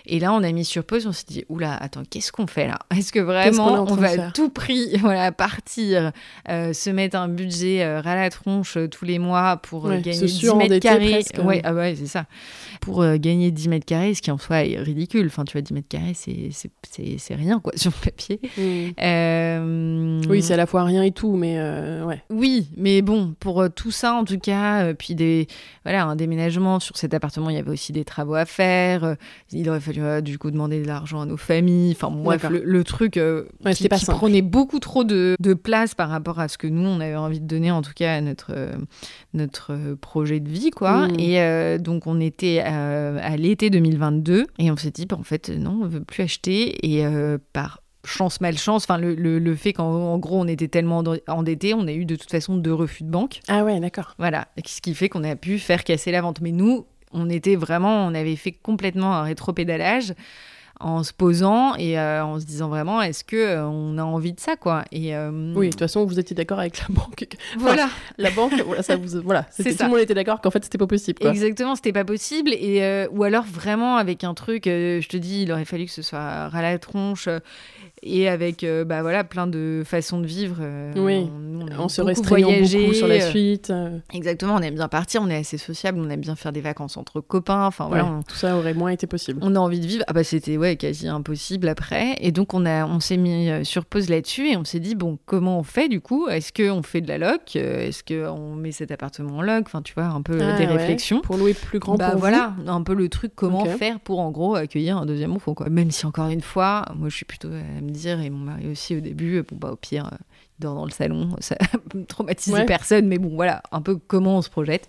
Et là, on a mis sur pause, on s'est dit, oula, attends, qu'est-ce qu'on fait là? Est-ce que vraiment vraiment, on, va à tout prix voilà, partir, euh, se mettre un budget euh, ras la tronche euh, tous les mois pour gagner 10 mètres carrés. Ouais, ah ouais, c'est ça. Pour gagner 10 mètres carrés, ce qui en soi est ridicule. Enfin, tu vois, 10 mètres carrés, c'est rien, quoi, sur le papier. Mm. Oui, c'est à la fois rien et tout, mais ouais. Oui, mais bon, pour tout ça, en tout cas, puis des, voilà, un déménagement sur cet appartement, il y avait aussi des travaux à faire. il aurait fallu, du coup, demander de l'argent à nos familles. Enfin, bref, le, truc qui, qui prenait beaucoup trop de, de, place par rapport à ce que nous, on avait envie de donner, en tout cas, à notre, euh, notre projet de vie, quoi. Mm. Et euh, donc, on était euh, à, l'été 2022 et on s'est dit, bah, en fait, non, on veut plus acheter. Et par chance malchance enfin le, le, fait qu'en gros on était tellement endetté on a eu de toute façon deux refus de banque ah ouais d'accord voilà ce qui fait qu'on a pu faire casser la vente mais nous on était vraiment on avait fait complètement un rétropédalage en se posant et euh, en se disant vraiment est-ce que euh, on a envie de ça quoi. Et euh, oui de toute façon vous étiez d'accord avec la banque. Voilà. la banque voilà ça vous voilà tout le monde était d'accord qu'en fait c'était pas possible quoi. exactement c'était pas possible. Et ou alors vraiment avec un truc je te dis il aurait fallu que ce soit ras la tronche et avec euh, bah voilà plein de façons de vivre. Euh, oui. On, on, se restreignant beaucoup sur la euh. suite. Exactement, on aime bien partir, on est assez sociable, on aime bien faire des vacances entre copains. Enfin voilà, tout ça aurait moins été possible. On a envie de vivre. Ah bah c'était ouais quasi impossible après. Et donc on a on s'est mis sur pause là-dessus et on s'est dit bon comment on fait du coup? Est-ce que on fait de la loc? Est-ce que on met cet appartement en loc? Enfin tu vois un peu ah des réflexions pour louer plus grand. Bah voilà un peu le truc comment faire pour en gros accueillir un deuxième enfant quoi. Même si encore une fois moi je suis plutôt dire, et mon mari aussi au début, bon bah au pire, euh, il dort dans le salon, ça traumatise personne, mais bon voilà, un peu comment on se projette.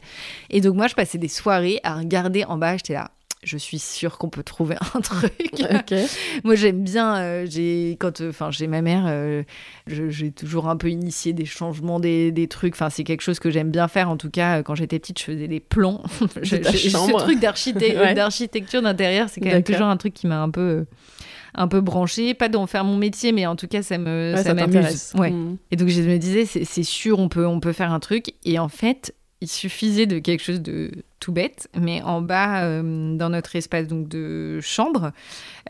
Et donc moi je passais des soirées à regarder en bas, j'étais là, je suis sûre qu'on peut trouver un truc. Moi, j'aime bien, euh, j'ai quand, euh, j'ai ma mère, j'ai toujours un peu initié des changements, des, des trucs. Enfin, c'est quelque chose que j'aime bien faire. En tout cas, quand j'étais petite, je faisais des plans. ce truc d'architecture d'intérieur, c'est quand même toujours un truc qui m'a un peu un peu branché, pas d'en faire mon métier, mais en tout cas, ça me ça, m'amuse. Ouais. Mmh. Et donc, je me disais, c'est sûr, on peut, on peut faire un truc. Et en fait, il suffisait de quelque chose de tout bête, mais en bas, euh, dans notre espace donc de chambre,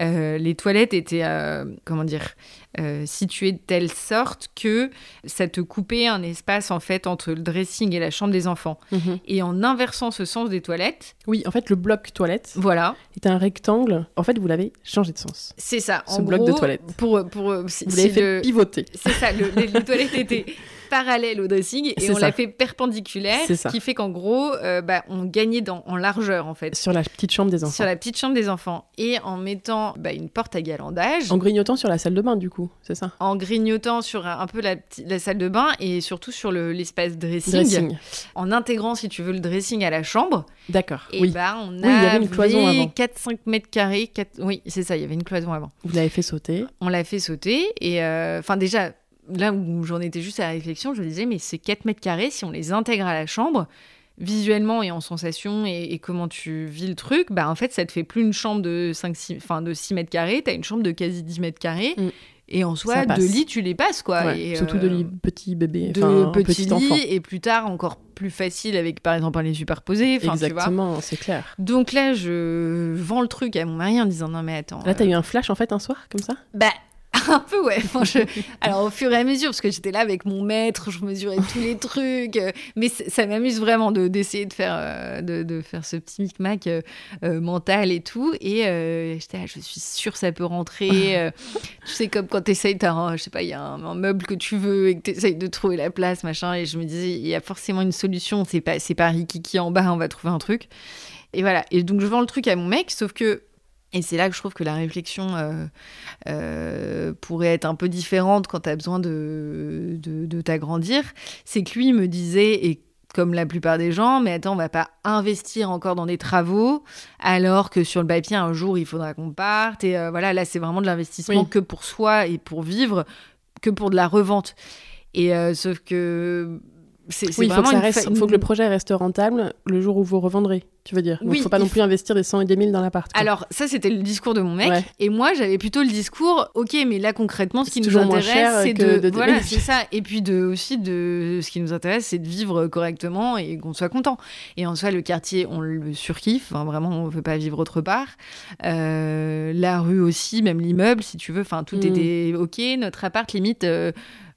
euh, les toilettes étaient, euh, comment dire, situées de telle sorte que ça te coupait un espace en fait entre le dressing et la chambre des enfants. Mhm. Et en inversant ce sens des toilettes. Oui, en fait, le bloc toilette. Voilà. Est un rectangle. En fait, vous l'avez changé de sens. C'est ça. Ce bloc de toilette. Pour, pour, vous l'avez fait pivoter. C'est ça. les, les toilettes étaient parallèle au dressing et on l'a fait perpendiculaire, ce qui fait qu'en gros, euh, bah, on gagnait dans, en largeur en fait. Sur la petite chambre des enfants. Sur la petite chambre des enfants. Et en mettant bah, une porte à galandage. En grignotant sur la salle de bain du coup, c'est ça? En grignotant sur un, peu la, la, salle de bain et surtout sur l'espace dressing, En intégrant, si tu veux, le dressing à la chambre. D'accord. Et oui. bah, on a cloison avant. 4-5 mètres carrés. Oui, c'est ça, il y avait une cloison avant. Vous l'avez fait sauter On l'a fait sauter. Et euh, enfin, déjà, là où j'en étais juste à la réflexion, je me disais, mais ces 4 mètres carrés, si on les intègre à la chambre, visuellement et en sensation et, comment tu vis le truc, bah en fait, ça te fait plus une chambre de 5, 6, enfin de 6 mètres carrés, tu as une chambre de quasi 10 mètres carrés. Mm. Et en soi, de lit, tu les passes, quoi. et, surtout de lit petit bébé, de petit, lit, et plus tard, encore plus facile avec, par exemple, un lit superposé. Exactement, c'est clair. Donc là, je vends le truc à mon mari en disant, non mais attends. Là, t'as eu un flash, en fait, un soir, comme ça? Bah, un peu, ouais. Alors, au fur et à mesure, parce que j'étais là avec mon maître, je mesurais tous les trucs. Euh, mais ça m'amuse vraiment d'essayer de, faire, euh, de, faire ce petit micmac euh, mental et tout. Et j'étais là, je suis sûre ça peut rentrer. tu sais, comme quand tu essayes, je sais pas, il y a un, meuble que tu veux et que tu essayes de trouver la place, machin. Et je me disais, il y a forcément une solution. C'est pas, pas Rikiki en bas, on va trouver un truc. Et voilà. Et donc, je vends le truc à mon mec, sauf que et c'est là que je trouve que la réflexion euh, euh, pourrait être un peu différente quand tu as besoin de, de, t'agrandir. C'est que lui me disait, et comme la plupart des gens, mais attends, on va pas investir encore dans des travaux, alors que sur le papier, un jour, il faudra qu'on parte. Et euh, voilà, là, c'est vraiment de l'investissement que pour soi et pour vivre, que pour de la revente. Et sauf que oui, il faut, que faut que le projet reste rentable le jour où vous revendrez, tu veux dire. Il ne faut pas non plus investir des 100 et des 1000 dans l'appart. Alors, ça, c'était le discours de mon mec. Et moi, j'avais plutôt le discours, ok, mais là, concrètement, ce qui nous intéresse, c'est de. voilà, c'est ça. Et puis de, aussi, de, ce qui nous intéresse, c'est de vivre correctement et qu'on soit content. Et en soi, le quartier, on le surkiffe. vraiment, on ne veut pas vivre autre part. Euh, la rue aussi, même l'immeuble, si tu veux. Enfin, tout mm. était ok. Notre appart, limite. Euh,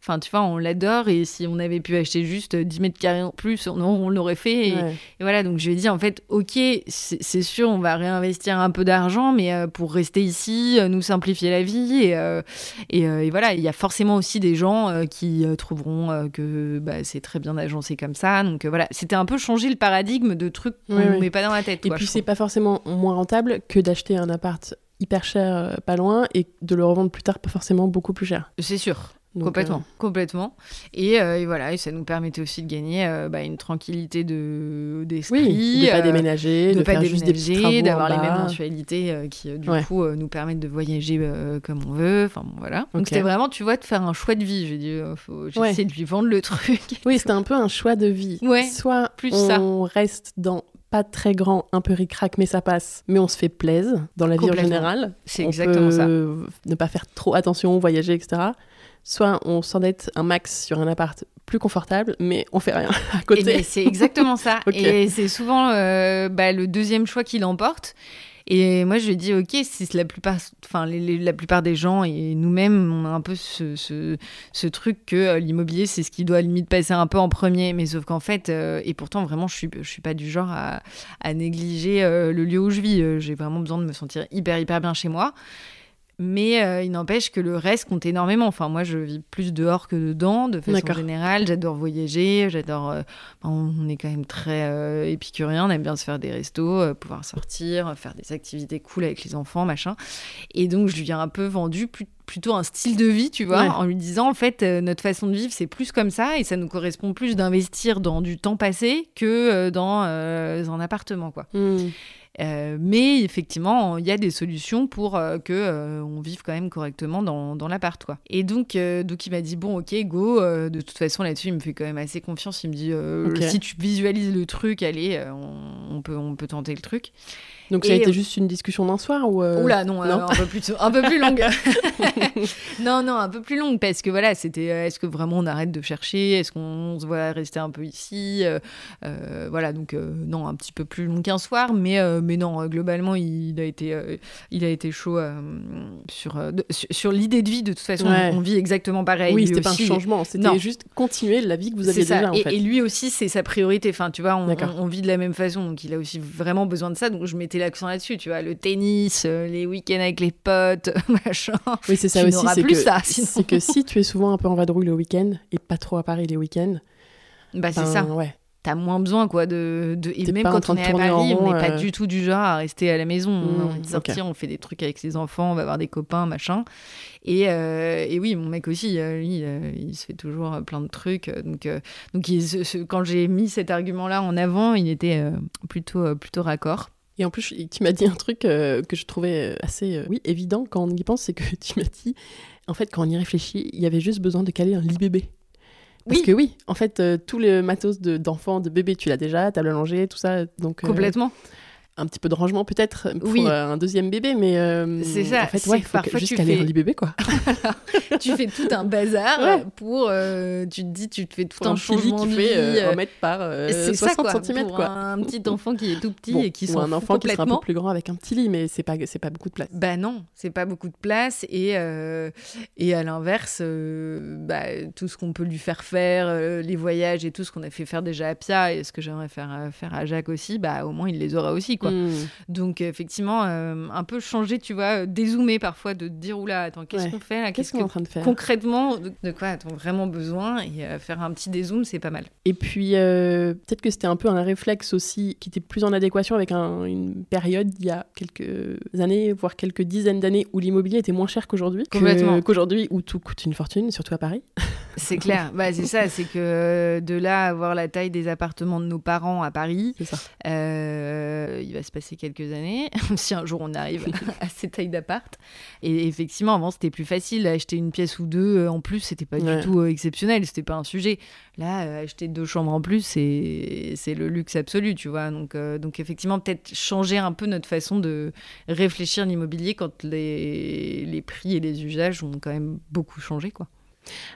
Enfin, tu vois, on l'adore et si on avait pu acheter juste 10 mètres carrés en plus, on, l'aurait fait. Et, voilà, donc je lui ai dit, en fait, ok, c'est sûr, on va réinvestir un peu d'argent, mais euh, pour rester ici, euh, nous simplifier la vie. Et, euh, et, voilà, il y a forcément aussi des gens qui trouveront que bah, c'est très bien d'agencer comme ça. Donc voilà, c'était un peu changer le paradigme de trucs qu'on ne met pas dans la tête. Et puis, c'est pas forcément moins rentable que d'acheter un appart hyper cher pas loin et de le revendre plus tard pas forcément beaucoup plus cher. C'est sûr complètement, euh, complètement. Euh, et, voilà, et ça nous permettait aussi de gagner euh, bah, une tranquillité de d'esprit, oui, de pas déménager, de, pas faire déménager, d'avoir les mêmes mensualités qui du coup nous permettent de voyager comme on veut. Enfin bon, voilà. Donc c'était vraiment, tu vois, de faire un choix de vie. J'ai dit, faut j'essaie de lui vendre le truc. Oui, c'était un peu un choix de vie. Ouais. Soit plus on reste dans pas très grand, un peu ric-rac, mais ça passe. Mais on se fait plaise dans la vie en général. C'est exactement ça. Ne pas faire trop attention, voyager, etc soit on s'endette un max sur un appart plus confortable, mais on fait rien à côté. Eh ben, c'est exactement ça. Et c'est souvent euh, bah, le deuxième choix qui l'emporte. Et moi, je dit, ok, c'est la plupart, enfin, la plupart des gens et nous-mêmes, on a un peu ce, ce, truc que euh, l'immobilier, c'est ce qui doit limite passer un peu en premier. Mais sauf qu'en fait, euh, et pourtant, vraiment, je suis, je suis pas du genre à, à négliger le lieu où je vis. J'ai vraiment besoin de me sentir hyper, hyper bien chez moi. Mais euh, il n'empêche que le reste compte énormément. Enfin, moi, je vis plus dehors que dedans, de façon générale. J'adore voyager, j'adore. Euh, on est quand même très euh, épicurien, on aime bien se faire des restos, pouvoir sortir, faire des activités cool avec les enfants, machin. Et donc, je lui ai un peu vendu plutôt un style de vie, tu vois, en lui disant en fait notre façon de vivre c'est plus comme ça et ça nous correspond plus d'investir dans du temps passé que dans un appartement quoi. Hmm. Euh, mais effectivement, il y a des solutions pour euh, que euh, on vive quand même correctement dans, dans l'appart, quoi. Et donc, donc il m'a dit bon, ok, go. de toute façon, là-dessus, il me fait quand même assez confiance. Il me dit si tu visualises le truc, allez, on, peut, on peut tenter le truc. Donc ça a été juste une discussion d'un soir ou Oula non, un peu plus un peu plus longue. non non un peu plus longue parce que voilà c'était est-ce que vraiment on arrête de chercher? Est-ce qu'on se voit rester un peu ici? Voilà donc non un petit peu plus long qu'un soir mais mais non, euh, globalement, il a été, euh, il a été chaud euh, sur, sur, l'idée de vie. De toute façon, on vit exactement pareil. Oui, c'était pas un changement, c'était juste continuer la vie que vous aviez déjà. et, lui aussi, c'est sa priorité. Enfin, tu vois, on, vit de la même façon, donc il a aussi vraiment besoin de ça. Donc je mettais l'accent là-dessus, tu vois, le tennis, les week-ends avec les potes, machin. Oui, c'est ça aussi. C'est que, c'est que si tu es souvent un peu en vadrouille le week-end et pas trop à Paris les week-ends, bah c'est ben, ça. Ouais t'as moins besoin quoi de, de... et même quand on est à Paris on n'est pas euh. du tout du genre à rester à la maison mmh, on est sortir on fait des trucs avec ses enfants on va voir des copains machin et, euh, et oui mon mec aussi euh, lui il se fait toujours plein de trucs donc donc quand j'ai mis cet argument là en avant il était plutôt plutôt raccord et en plus, tu m'as dit un truc que je trouvais assez oui, évident quand on y pense, c'est que tu m'as dit, en fait, quand on y réfléchit, il y avait juste besoin de caler un lit bébé. Parce que oui, en fait, euh, tout le matos d'enfant, de, bébé, tu l'as déjà, table à langer, tout ça. Donc, euh, Complètement un petit peu de rangement peut-être pour euh, un deuxième bébé, mais euh, c'est ça. En fait, ouais, faut parfois juste tu fais... lit bébé quoi. tu fais tout un bazar pour, euh, tu te dis, tu te fais tout un, un changement qui fait 1 mètre par 60 cm pour quoi. Un petit enfant qui est tout petit et qui sont un enfant qui sera un peu plus grand avec un petit lit, mais c'est pas c'est pas beaucoup de place. Bah non, c'est pas beaucoup de place et et à l'inverse, bah, tout ce qu'on peut lui faire faire, les voyages et tout ce qu'on a fait faire déjà à Pia et ce que j'aimerais faire faire à Jacques aussi, bah au moins il les aura aussi Hmm. Donc effectivement, euh, un peu changer, tu vois, euh, dézoomer parfois, de dire oula, attends, qu'est-ce qu'on fait là Qu'est-ce qu'on est en train de faire Concrètement, de, quoi a-t-on vraiment besoin Et euh, faire un petit dézoom, c'est pas mal. Et puis peut-être que c'était un peu un réflexe aussi qui était plus en adéquation avec une période il y a quelques années, voire quelques dizaines d'années, où l'immobilier était moins cher qu'aujourd'hui. Qu'aujourd'hui, où tout coûte une fortune, surtout à Paris. C'est clair. bah, c'est ça, c'est que de là avoir la taille des appartements de nos parents à Paris, il il va se passer quelques années, si un jour on arrive à ces tailles d'appart. Et effectivement, avant, c'était plus facile. Acheter une pièce ou deux, en plus, c'était pas du tout exceptionnel, c'était pas un sujet. Là, acheter deux chambres en plus, c'est le luxe absolu, tu vois. Donc, donc effectivement, peut-être changer un peu notre façon de réfléchir l'immobilier quand les, les prix et les usages ont quand même beaucoup changé, quoi.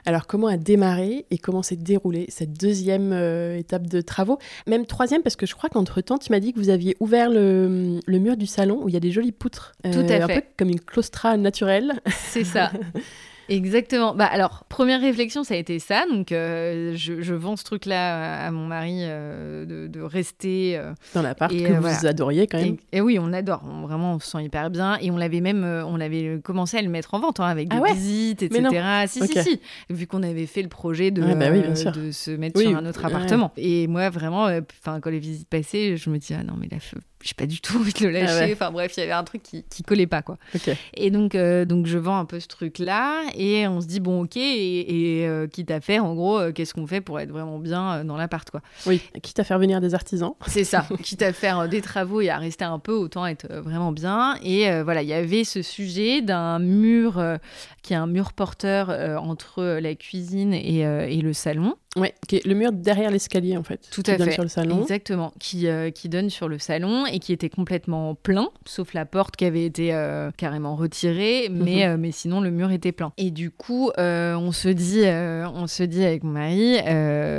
Alors, comment a démarré et comment s'est déroulée cette deuxième euh, étape de travaux? Même troisième, parce que je crois qu'entre-temps, tu m'as dit que vous aviez ouvert le, mur du salon où il y a des jolies poutres. Tout à euh, fait. Un peu comme une claustra naturelle. C'est ça. Exactement. Bah alors, première réflexion, ça a été ça. Donc, euh, je, vends ce truc-là à mon mari euh, de, rester euh, dans l'appart que vous adoriez quand même. Et, oui, on adore. vraiment, on se sent hyper bien. Et on l'avait même, on l'avait commencé à le mettre en vente hein, avec des ah visites, etc. Si, si, si. Vu qu'on avait fait le projet de, bah de se mettre sur un autre appartement. Et moi, vraiment, enfin, quand les visites passaient, je me dis ah non mais la j'ai pas du tout envie de le ah lâcher. Enfin bref, il y avait un truc qui, qui collait pas quoi. Et donc, euh, donc je vends un peu ce truc là et on se dit bon ok et, et euh, quitte à faire en gros euh, qu'est-ce qu'on fait pour être vraiment bien dans l'appart quoi. Oui, quitte à faire venir des artisans. C'est ça, quitte à faire des travaux et à rester un peu autant être vraiment bien. Et voilà, il y avait ce sujet d'un mur qui est un mur porteur entre la cuisine et, et le salon. Ouais, le mur derrière l'escalier en fait. Tout à donne fait. sur le salon. Exactement, qui, euh, qui donne sur le salon et qui était complètement plein, sauf la porte qui avait été euh, carrément retirée, mais, mhm. euh, mais sinon le mur était plein. Et du coup, on se dit, on se dit avec mon mari,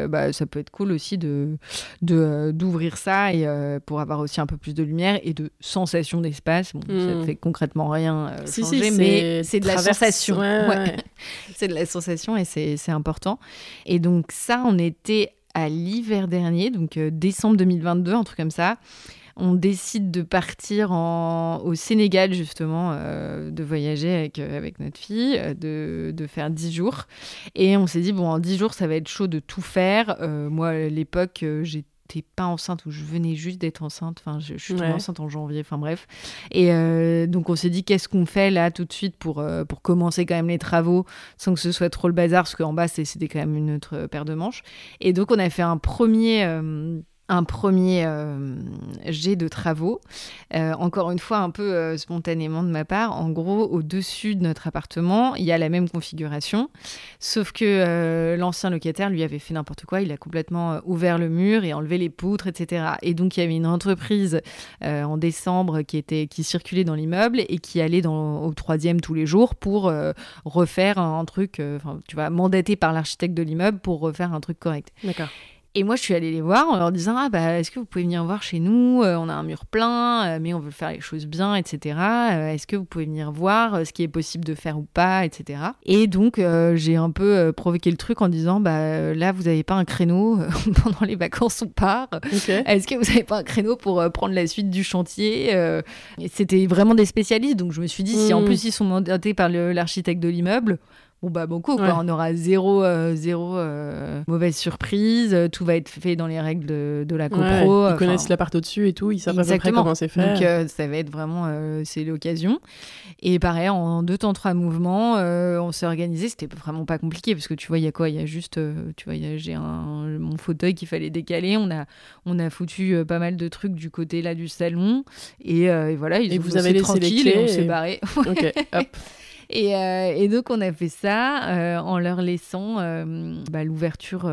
bah, ça peut être cool aussi de d'ouvrir ça et pour avoir aussi un peu plus de lumière et de sensation d'espace. Bon, ça ne mhm. fait concrètement rien changer, mais c'est de la sensation. c'est de la sensation et c'est important. Et donc on était à l'hiver dernier, donc euh, décembre 2022, un truc comme ça. On décide de partir au Sénégal, justement, euh, de voyager avec, euh, notre fille, de, de, faire 10 jours. Et on s'est dit, bon, en 10 jours, ça va être chaud de tout faire. moi, à l'époque, j'étais pas enceinte ou je venais juste d'être enceinte. Enfin, je, suis enceinte en janvier. Enfin bref. Et euh, donc on s'est dit qu'est-ce qu'on fait là tout de suite pour euh, pour commencer quand même les travaux sans que ce soit trop le bazar parce qu'en bas c'était quand même une autre paire de manches. Et donc on a fait un premier euh, un premier euh, jet de travaux, euh, encore une fois un peu euh, spontanément de ma part. En gros, au-dessus de notre appartement, il y a la même configuration, sauf que l'ancien locataire lui avait fait n'importe quoi. Il a complètement ouvert le mur et enlevé les poutres, etc. Et donc il y avait une entreprise en décembre qui était qui circulait dans l'immeuble et qui allait dans, au troisième tous les jours pour refaire un, un truc, tu vois, mandaté par l'architecte de l'immeuble pour refaire un truc correct. D'accord. Et moi, je suis allée les voir en leur disant Ah, bah, est-ce que vous pouvez venir voir chez nous? Euh, On a un mur plein, euh, mais on veut faire les choses bien, etc. Euh, est-ce que vous pouvez venir voir ce qui est possible de faire ou pas, etc. Et donc, j'ai un peu provoqué le truc en disant Bah, là, vous n'avez pas un créneau pendant les vacances, on part. Est-ce que vous n'avez pas un créneau pour prendre la suite du chantier C'était vraiment des spécialistes, donc je me suis dit Si en hmm. plus ils sont mandatés par l'architecte de l'immeuble, Bon bah beaucoup on aura zéro euh, zéro euh, mauvaise surprise, euh, tout va être fait dans les règles de, la copro. ils connaissent l'appart au-dessus et tout, ils savent à peu près comment c'est fait. Donc ça va être vraiment c'est l'occasion. Et pareil en deux temps trois mouvements, on s'est organisé, c'était vraiment pas compliqué parce que tu vois il y a quoi, il y a juste tu vois j'ai un mon fauteuil qu'il fallait décaler, on a on a foutu pas mal de trucs du côté là du salon et, voilà ils et vous avez laissé les clés et on s'est barré. ok hop. Euh, et, donc, on a fait ça euh, en leur laissant euh, bah, l'ouverture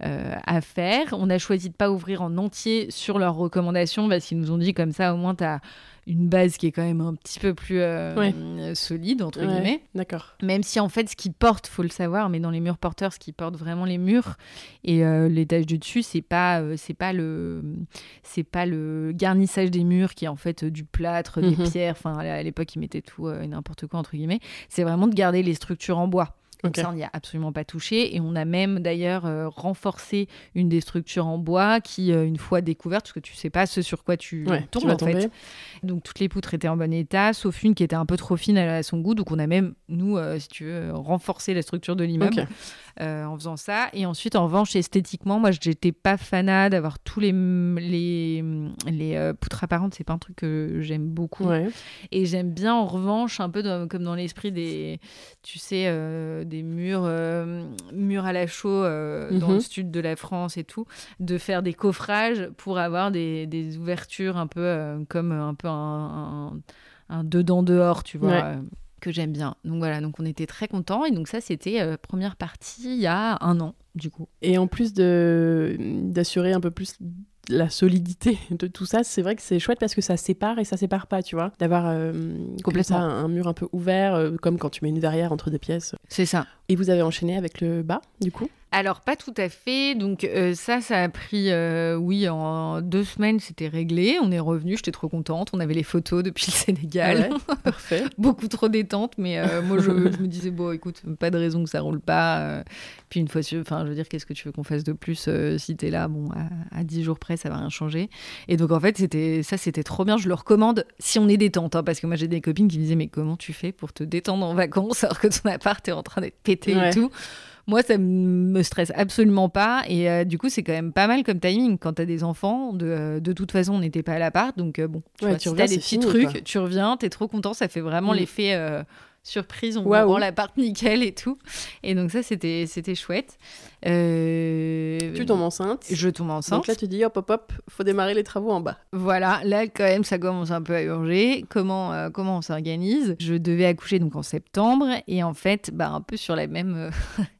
à faire. On a choisi de pas ouvrir en entier sur leurs recommandations parce qu'ils nous ont dit comme ça, au moins, tu as une base qui est quand même un petit peu plus euh, solide, entre guillemets. D'accord. Même si en fait, ce qui porte, faut le savoir, mais dans les murs porteurs, ce qui porte vraiment les murs et euh, l'étage du dessus, c'est pas, euh, c'est pas le, c'est pas le garnissage des murs qui est en fait du plâtre, des mhm. pierres. Enfin, à l'époque, ils mettaient tout et n'importe quoi entre guillemets. C'est vraiment de garder les structures en bois. Donc ça, on n'y a absolument pas touché. Et on a même d'ailleurs euh, renforcé une des structures en bois qui, euh, une fois découverte, parce que tu sais pas ce sur quoi tu tombes en fait. Donc toutes les poutres étaient en bon état, sauf une qui était un peu trop fine à, son goût. Donc on a même, nous, euh, si tu veux, renforcé la structure de l'immeuble. En faisant ça. Et ensuite, en revanche, esthétiquement, moi, j'étais pas fanat d'avoir tous les, les, les poutres apparentes. C'est pas un truc que j'aime beaucoup. Et j'aime bien, en revanche, un peu comme dans l'esprit des, tu sais, des murs, murs à la chaux dans le mhm. sud de la France et tout, de faire des coffrages pour avoir des, des ouvertures un peu comme un peu un, un, dedans dehors, tu vois. Que j'aime bien. Donc voilà, donc on était très contents et donc ça c'était première partie il y a un an du coup. Et en plus de d'assurer un peu plus la solidité de tout ça, c'est vrai que c'est chouette parce que ça sépare et ça sépare pas, tu vois. D'avoir euh, complètement un, mur un peu ouvert, euh, comme quand tu mets une verrière entre deux pièces. C'est ça. Et vous avez enchaîné avec le bas, du coup? Alors, pas tout à fait. Donc, euh, ça, ça a pris, euh, oui, en deux semaines, c'était réglé. On est revenu, j'étais trop contente. On avait les photos depuis le Sénégal. Parfait. Beaucoup trop détente, mais euh, moi, je, me disais, bon, écoute, pas de raison que ça roule pas. Puis, une fois, enfin, je veux dire, qu'est-ce que tu veux qu'on fasse de plus si t'es là? Bon, à, dix jours près, ça va rien changer. Et donc, en fait, c'était ça, c'était trop bien. Je le recommande si on est détente, hein, parce que moi, j'ai des copines qui me disaient, mais comment tu fais pour te détendre en vacances alors que ton appart est en train d'être pété et tout? Moi, ça me stresse absolument pas. Et euh, du coup, c'est quand même pas mal comme timing. Quand tu as des enfants, de, euh, de toute façon, on n'était pas à l'appart. Donc, euh, bon, tu, vois, as des petits trucs, tu reviens, tu es trop content. Ça fait vraiment mm. l'effet surprise, on wow. l'appart nickel et tout. Et donc ça, c'était, c'était chouette. Tu tombes enceinte. Je tombe enceinte. Donc là, tu dis, hop, hop, hop, faut démarrer les travaux en bas. Voilà, là, quand même, ça commence un peu à urger. Comment, comment on s'organise? Je devais accoucher donc en septembre. Et en fait, bah, un peu sur la même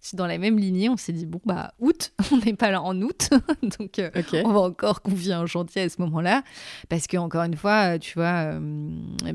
dans la même lignée, on s'est dit, bon, bah, août, on n'est pas là en août, donc euh, on va encore confier un chantier à ce moment-là. Parce que, encore une fois, euh, tu vois, euh,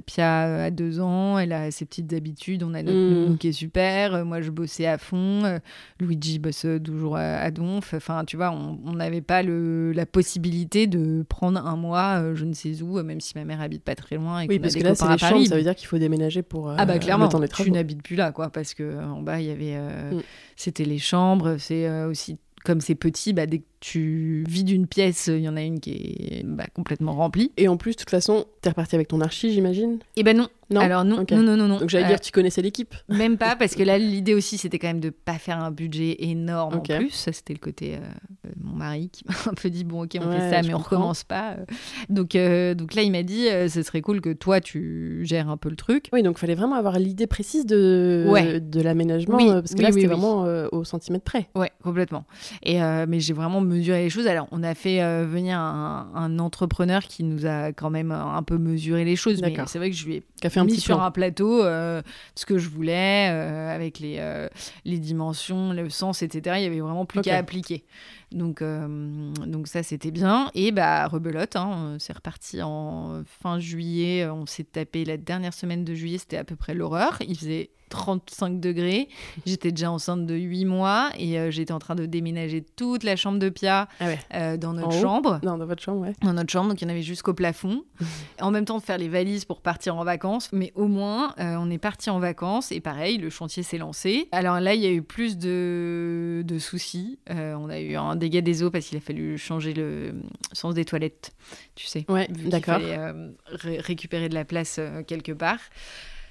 Pia a deux ans, elle a ses petites habitudes, on a notre mmh. qui est super, moi je bossais à fond, Luigi bosse toujours à, Donf, enfin, tu vois, on n'avait pas le, la possibilité de prendre un mois, je ne sais où, même si ma mère habite pas très loin. Et oui, parce que là, c'est les chambres, ça veut dire qu'il faut déménager pour. ah, bah, clairement, tu n'habites plus là, quoi, parce qu'en bas, il y avait. Mmh. C'était les chambres, c'est euh, aussi comme c'est petit, bah, dès tu vides une pièce, il y en a une qui est bah, complètement remplie. Et en plus, de toute façon, t'es reparti avec ton archi, j'imagine? Eh ben non. Non? Alors non, non, non, non, Donc j'allais dire, euh, tu connaissais l'équipe Même pas, parce que là, l'idée aussi, c'était quand même de pas faire un budget énorme en plus. Ça, c'était le côté euh, mon mari qui m'a un peu dit, bon, ok, on fait ça, mais on recommence pas. Euh. Donc, donc là, il m'a dit, ce serait cool que toi, tu gères un peu le truc. Oui, donc il fallait vraiment avoir l'idée précise de, de l'aménagement, parce que là, c'était vraiment au centimètre près. Ouais, complètement. Et, mais j'ai vraiment mesuré les choses. Alors, on a fait venir un, entrepreneur qui nous a quand même un peu mesuré les choses, mais c'est vrai que je lui ai fait un mis petit sur un plateau euh, ce que je voulais, euh, avec les, euh, les dimensions, le sens, etc. Il y avait vraiment plus qu'à appliquer. Donc, donc ça, c'était bien. Et bah, rebelote, hein, c'est reparti en fin juillet. On s'est tapé la dernière semaine de juillet, c'était à peu près l'horreur. Il faisait 35 degrés. J'étais déjà enceinte de 8 mois et euh, j'étais en train de déménager toute la chambre de Pia ah euh, dans notre chambre. Non, dans votre chambre, ouais. Dans notre chambre, donc il y en avait jusqu'au plafond. en même temps, de faire les valises pour partir en vacances. Mais au moins, euh, on est parti en vacances et pareil, le chantier s'est lancé. Alors là, il y a eu plus de, de soucis. on a eu un dégât des eaux parce qu'il a fallu changer le sens des toilettes, tu sais. Ouais, d'accord. Fallait récupérer de la place quelque part.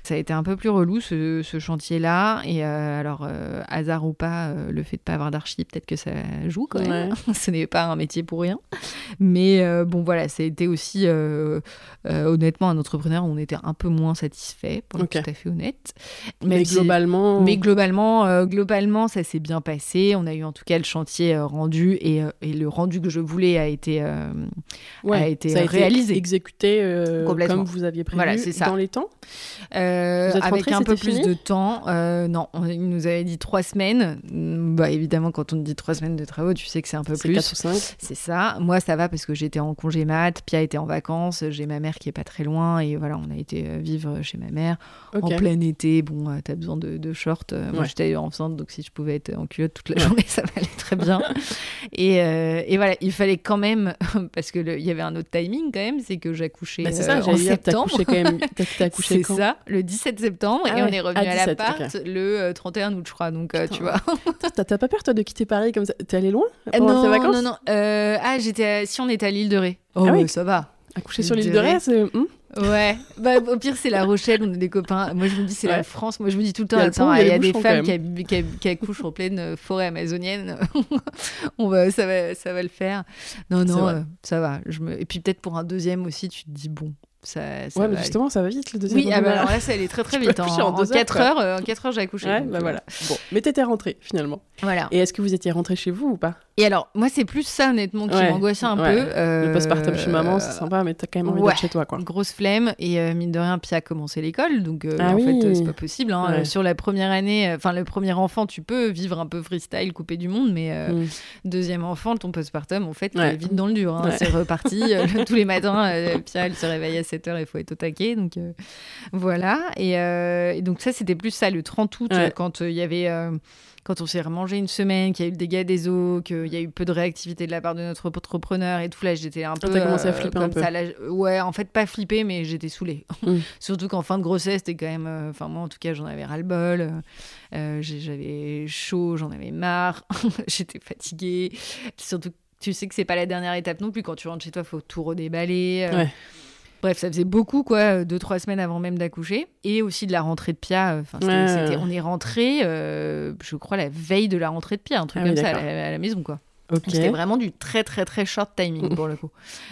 Ça a été un peu plus relou ce, chantier-là. Et euh, alors, euh, hasard ou pas, euh, le fait de pas avoir d'archi, peut-être que ça joue quand même. ce n'est pas un métier pour rien. Mais bon, voilà, ça a été aussi, honnêtement, un entrepreneur où on était un peu moins satisfait, pour être tout à fait honnête. Mais, globalement. Mais globalement, globalement, ça s'est bien passé. On a eu en tout cas le chantier rendu et, et, le rendu que je voulais a été, a été ça a réalisé. Été exécuté comme vous aviez prévu voilà, ça. dans les temps. Euh, avec un peu plus de temps. Euh, non, il nous avait dit trois semaines. Bah, évidemment, quand on dit trois semaines de travaux, tu sais que c'est un peu plus. 4 ou 5. C'est ça. Moi, ça va parce que j'étais en congé mat. Pia était en vacances. J'ai ma mère qui est pas très loin. Et voilà, on a été euh, vivre chez ma mère en plein été. Bon, tu as besoin de, de shorts. Moi, j'étais enceinte, donc si je pouvais être en culotte toute la journée, ça m'allait très bien. et, et, voilà, il fallait quand même, parce qu'il y avait un autre timing quand même, c'est que j'accouchais bah, en septembre. Accouché quand même. accouché c'est ça, le 17 septembre et ah on est revenu à, l'appart le 31 euh, août, je crois. Donc, euh, tu vois. T'as pas peur, toi, de quitter Paris comme ça? T'es allé loin euh, pendant Non, vacances? non, non. ah, j'étais. Si on était à l'île de Ré. Oh, ah oui. ça va. Accoucher sur l'île de Ré, c'est. Hmm? Ouais, bah, au pire c'est La Rochelle, on a des copains. Moi je me dis c'est la France. Moi je me dis tout le temps, il y a, des femmes qui, accouchent en pleine forêt amazonienne. on va, ça va, ça va le faire. Non non, ça va. Je me... Et puis peut-être pour un deuxième aussi, tu te dis bon, Ça, ouais, mais justement, ça va vite le deuxième Oui, ah bah, alors là, ça allait très très vite. En, en, 4 heures, euh, en 4 heures, j'ai accouché. Ouais, bah voilà. Bon, mais t'étais rentrée finalement. Voilà. Et est-ce que vous étiez rentrée chez vous ou pas? Et alors, moi, c'est plus ça honnêtement qui m'angoissait un peu. Le postpartum chez maman, c'est sympa, mais t'as quand même envie d'être chez toi, quoi. Grosse flemme et mine de rien, Pia a commencé l'école, donc ah en fait, c'est pas possible. Hein. Sur la première année, enfin le premier enfant, tu peux vivre un peu freestyle, couper du monde, mais mm. deuxième enfant, ton postpartum, en fait, vite dans le dur. Hein. C'est reparti tous les matins. Pia, elle se réveille à 7 heures, il faut être au taquet. Donc euh, voilà. Euh, et, donc ça, c'était plus ça, le 30 août, quand euh, il y avait quand on s'est remangé une semaine, qu'il y a eu le dégât des eaux, qu'il y a eu peu de réactivité de la part de notre entrepreneur et tout, là, j'étais un peu. T'as commencé à flipper un peu. Ça, ouais, en fait, pas flipper, mais j'étais saoulée. Mm. Surtout qu'en fin de grossesse, c'était quand même. Enfin, moi, en tout cas, j'en avais ras-le-bol. j'avais chaud, j'en avais marre. j'étais fatiguée. Surtout tu sais que c'est pas la dernière étape non plus. Quand tu rentres chez toi, faut tout redéballer. Ouais. Bref, ça faisait beaucoup, quoi, deux, trois semaines avant même d'accoucher. Et aussi de la rentrée de Pia. Enfin, On est rentré, euh, je crois, la veille de la rentrée de Pia, un truc ah comme ça, à la, maison, quoi. C'était vraiment du très très très short timing pour le coup.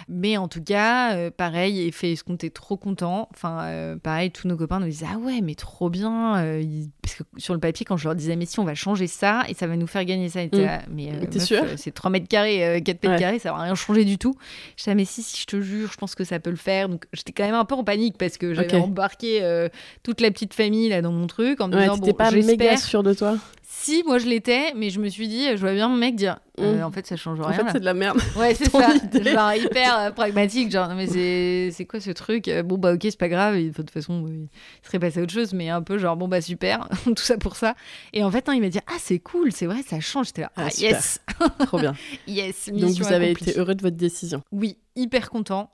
Mais en tout cas, euh, pareil, effet est-ce qu'on était trop content. Enfin, euh, pareil, tous nos copains nous disaient Ah ouais, mais trop bien. Euh, parce que sur le papier, quand je leur disais Mais si, on va changer ça et ça va nous faire gagner ça. Mm. Mais t'es sûr C'est 3 mètres carrés, 4 mètres carrés, ça va rien changer du tout. Je disais Mais si, si, je te jure, je pense que ça peut le faire. Donc j'étais quand même un peu en panique parce que j'avais embarqué toute la petite famille là dans mon truc en me disant Bon, pas méga sûr de toi si, moi je l'étais, mais je me suis dit, je vois bien mon mec dire, euh, mm. en fait ça change rien. En fait c'est de la merde. Ouais, c'est ça. Genre hyper euh, pragmatique, genre, mais c'est quoi ce truc euh, Bon bah ok, c'est pas grave, de toute façon il serait passé à autre chose, mais un peu genre, bon bah super, tout ça pour ça. Et en fait, hein, il m'a dit, ah c'est cool, c'est vrai, ça change. J'étais là, ah, ah yes Trop bien. yes, Donc vous avez été heureux de votre décision Oui, hyper content.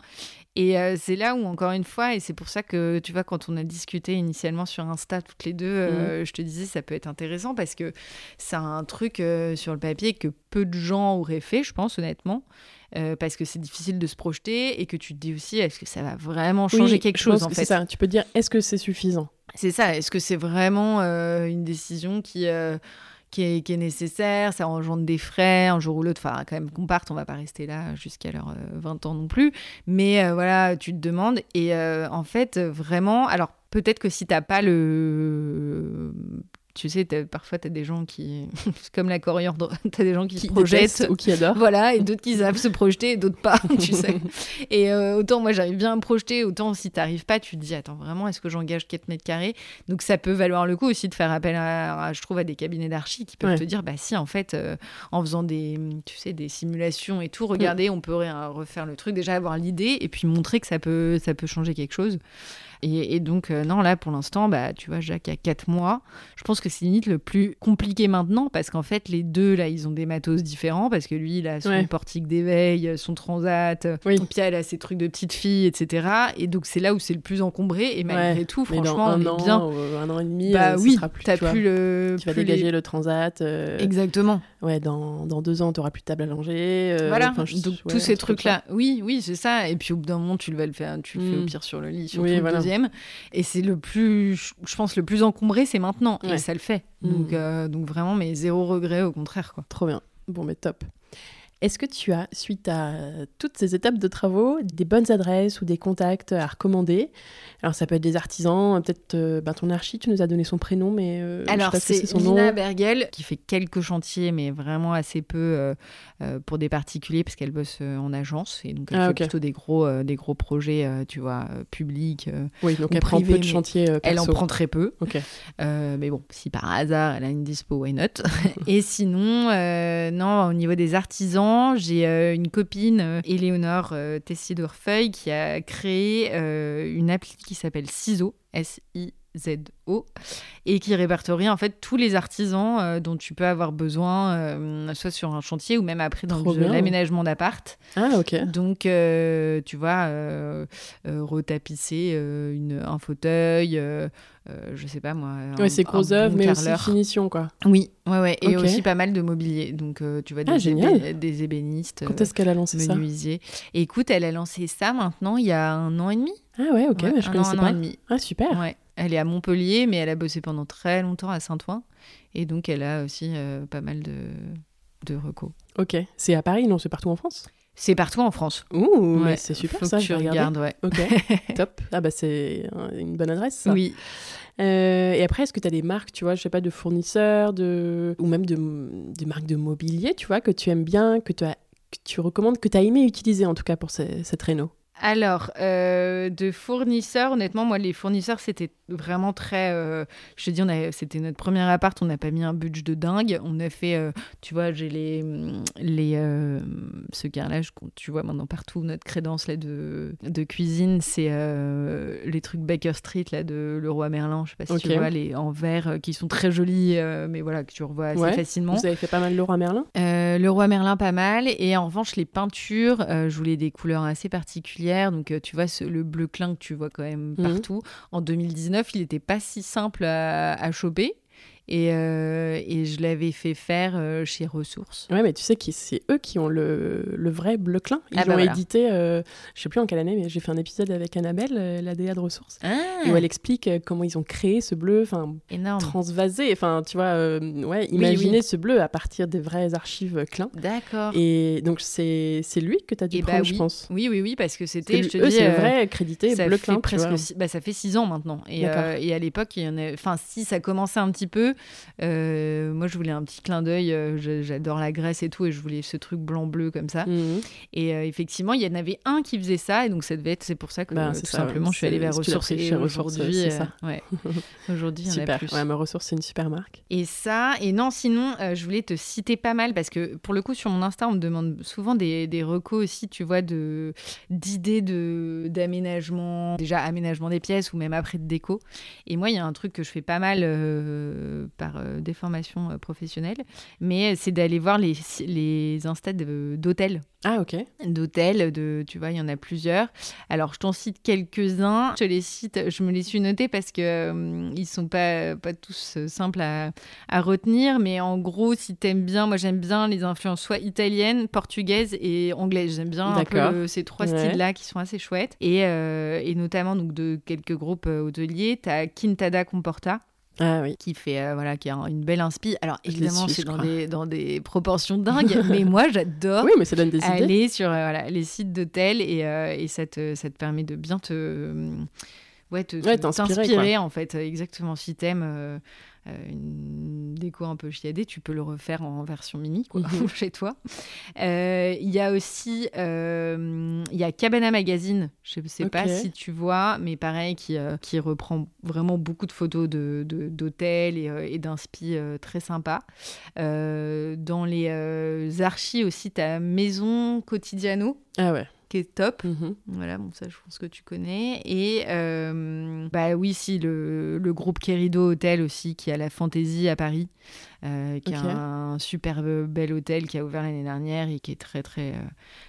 Et euh, c'est là où, encore une fois, et c'est pour ça que, tu vois, quand on a discuté initialement sur Insta toutes les deux, euh, mmh. je te disais, ça peut être intéressant parce que c'est un truc euh, sur le papier que peu de gens auraient fait, je pense, honnêtement. parce que c'est difficile de se projeter et que tu te dis aussi est-ce que ça va vraiment changer quelque chose en fait? ça tu peux dire est-ce que c'est suffisant? C'est ça est-ce que c'est vraiment une décision qui qui est, nécessaire, ça engendre des frais, un jour ou l'autre, enfin quand même qu'on parte, on va pas rester là jusqu'à leurs 20 ans non plus, mais euh, voilà, tu te demandes, et euh, en fait, vraiment, alors peut-être que si t'as pas le tu sais, parfois, tu as des gens qui, comme la coriandre, tu as des gens qui, se projettent. Ou qui adorent. Voilà, et d'autres qui savent se projeter et d'autres pas, tu sais. Et euh, autant moi, j'arrive bien à me projeter, autant si tu pas, tu te dis, attends, vraiment, est-ce que j'engage 4 mètres carrés? Donc ça peut valoir le coup aussi de faire appel, à, je trouve, à des cabinets d'archi qui peuvent te dire, bah si, en fait, euh, en faisant des, tu sais, des simulations et tout, regardez, on peut refaire le truc, déjà avoir l'idée et puis montrer que ça peut, ça peut changer quelque chose. Et, donc, euh, non, là, pour l'instant, bah, tu vois, Jacques a 4 mois. Je pense que c'est limite le plus compliqué maintenant parce qu'en fait, les deux, là, ils ont des matos différents parce que lui, il a son portique d'éveil, son transat, oui. Pia, elle a ses trucs de petite fille, etc. Et donc, c'est là où c'est le plus encombré. Et malgré tout, franchement, on est bien. Euh, un an et demi, bah, euh, oui, plus, tu, plus le. Tu vas dégager le transat. Exactement. Ouais, dans, dans deux ans, tu n'auras plus de table à langer. voilà. donc, tous ces trucs-là. Oui, oui, c'est ça. Et puis, au bout d'un moment, tu le vas le faire. Tu le fais au mm. pire sur le lit, sur le deuxième. Et c'est le plus, je pense, le plus encombré, c'est maintenant. Et ça le fait. Mmh. Donc, euh, donc vraiment, mais zéro regret, au contraire. Quoi. Trop bien. Bon, mais top. Est-ce que tu as, suite à toutes ces étapes de travaux, des bonnes adresses ou des contacts à recommander? Alors, ça peut être des artisans, peut-être euh, ben, ton archi, tu nous as donné son prénom, mais euh, Alors, c'est Lina Bergel qui fait quelques chantiers, mais vraiment assez peu euh, pour des particuliers, parce qu'elle bosse en agence, et donc elle ah, fait plutôt des gros, des gros projets, tu vois, publics. oui, donc elle prend peu de chantiers Elle en prend très peu. mais bon, si par hasard elle a une dispo, why not? Et sinon, non, au niveau des artisans, j'ai euh, une copine, euh, Éléonore euh, Tessier-Dorfeuille, qui a créé une appli qui s'appelle CISO, S-I ZO et qui répertorie en fait tous les artisans euh, dont tu peux avoir besoin euh, soit sur un chantier ou même après dans l'aménagement d'appart. Ah ok. Donc euh, tu vois retapisser une, un fauteuil je sais pas moi. Ouais, c'est gros œuvres, mais aussi finition, quoi. Oui, ouais, ouais. Et aussi pas mal de mobilier. Donc, tu vois, ah, des, des ébénistes. Quand est-ce qu'elle a lancé menuisiers. ça Et écoute, elle a lancé ça maintenant il y a un an et demi. Ah ouais, ok, je connaissais un pas. An et demi. Ah super. Ouais. Elle est à Montpellier, mais elle a bossé pendant très longtemps à Saint-Ouen. Et donc, elle a aussi euh, pas mal de, de recos. Ok. C'est à Paris, non C'est partout en France? C'est partout en France. Ouh, c'est super Faut ça. Que tu regardes, ouais. Ok, top. Ah bah c'est une bonne adresse. Ça. Oui. Euh, et après, est-ce que tu as des marques, tu vois, je sais pas, de fournisseurs, de... ou même de, des marques de mobilier, tu vois, que tu aimes bien, que tu, as, que tu recommandes, que tu as aimé utiliser en tout cas pour cette réno? Alors, euh, de fournisseurs, honnêtement, moi, les fournisseurs, c'était vraiment très. Euh, je te dis, c'était notre premier appart, on n'a pas mis un budget de dingue. On a fait, euh, tu vois, j'ai les. les ce carrelage tu vois maintenant partout, notre crédence là, de, de cuisine, c'est les trucs Baker Street là, de Leroy Merlin. Je sais pas si tu vois, les en verre qui sont très jolis, mais voilà, que tu revois assez facilement. Vous avez fait pas mal Leroy Merlin? Leroy Merlin, pas mal. Et en revanche, les peintures, je voulais des couleurs assez particulières donc, euh, tu vois, le bleu clin que tu vois quand même mhm. partout. En 2019, il n'était pas si simple à, à choper. Et, euh, et, je l'avais fait faire euh, chez Ressources. Ouais, mais tu sais que c'est eux qui ont le, le vrai bleu clin. Ils ah bah l'ont édité, euh, je sais plus en quelle année, mais j'ai fait un épisode avec Annabelle, la DA de Ressources, ah. où elle explique comment ils ont créé ce bleu, enfin, transvasé. Enfin, tu vois, ouais, imaginer ce bleu à partir des vraies archives clin. D'accord. Et donc, c'est lui que tu as dû prendre, bah je pense. Oui, oui, oui, parce que c'était, je te dis. c'est vrai crédité bleu clin. Presque bah, ça fait six ans maintenant. Et, et à l'époque, il y en a. Enfin, si ça commençait un petit peu, euh, moi, je voulais un petit clin d'œil. Euh, j'adore la Grèce et tout, et je voulais ce truc blanc-bleu comme ça. Mhm. Et euh, effectivement, il y en avait un qui faisait ça, et donc ça devait être. C'est pour ça que bah, tout simplement, je suis allée vers Ressources. Aujourd'hui, ouais. aujourd'hui, il y en a plus. Ouais, ma Ressources, c'est une super marque. Et ça, et non, sinon, je voulais te citer pas mal parce que pour le coup, sur mon Insta, on me demande souvent des, des recos aussi, tu vois, d'idées de d'aménagement, déjà aménagement des pièces ou même après de déco. Et moi, il y a un truc que je fais pas mal par euh, des formations euh, professionnelles, mais c'est d'aller voir les, les instas d'hôtels. Ah, ok. D'hôtels, de, tu vois, il y en a plusieurs. Alors, je t'en cite quelques-uns. Je les cite, je me les suis notés parce que euh, ils sont pas, pas tous simples à, à retenir, mais en gros, si t'aimes bien, moi j'aime bien les influences soit italiennes, portugaises et anglaises. J'aime bien un peu ces trois styles-là qui sont assez chouettes. Et, et notamment donc de quelques groupes hôteliers. T'as Quintada Comporta ah, oui. qui fait euh, voilà qui a une belle inspi. Alors évidemment c'est dans des, dans des proportions dingues, mais moi j'adore oui, mais ça donne des aller sur euh, voilà, les sites d'hôtels et, euh, et ça, te, ça te permet de bien te ouais, t'inspirer en fait. Exactement. Si t'aimes une déco un peu chiadée, tu peux le refaire en version mini quoi, mhm. chez toi. Euh, il y a aussi euh, il y a Cabana Magazine, je ne sais pas si tu vois, mais pareil, qui, qui reprend vraiment beaucoup de photos d'hôtels de, et, et d'inspi très sympa. dans les archives aussi, tu as Maison Quotidiano. Ah ouais qui est top. Mhm. Voilà, bon, ça, je pense que tu connais. Et euh, bah oui, si, le, le, groupe Querido Hotel aussi, qui a la Fantaisie à Paris, euh, qui a un super bel hôtel qui a ouvert l'année dernière et qui est très, très euh,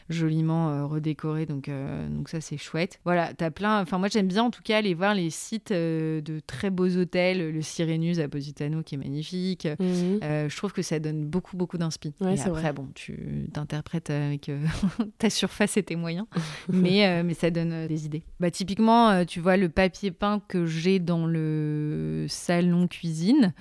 joliment redécoré. Donc, donc ça, c'est chouette. Voilà, t'as plein. Enfin, moi, j'aime bien en tout cas aller voir les sites de très beaux hôtels. Le Sirenus à Positano, qui est magnifique. Mhm. je trouve que ça donne beaucoup, beaucoup d'inspi. et après, bon, tu t'interprètes avec ta surface et tes moyens mais, euh, mais ça donne euh, des idées. Bah, typiquement, euh, tu vois, le papier peint que j'ai dans le salon cuisine,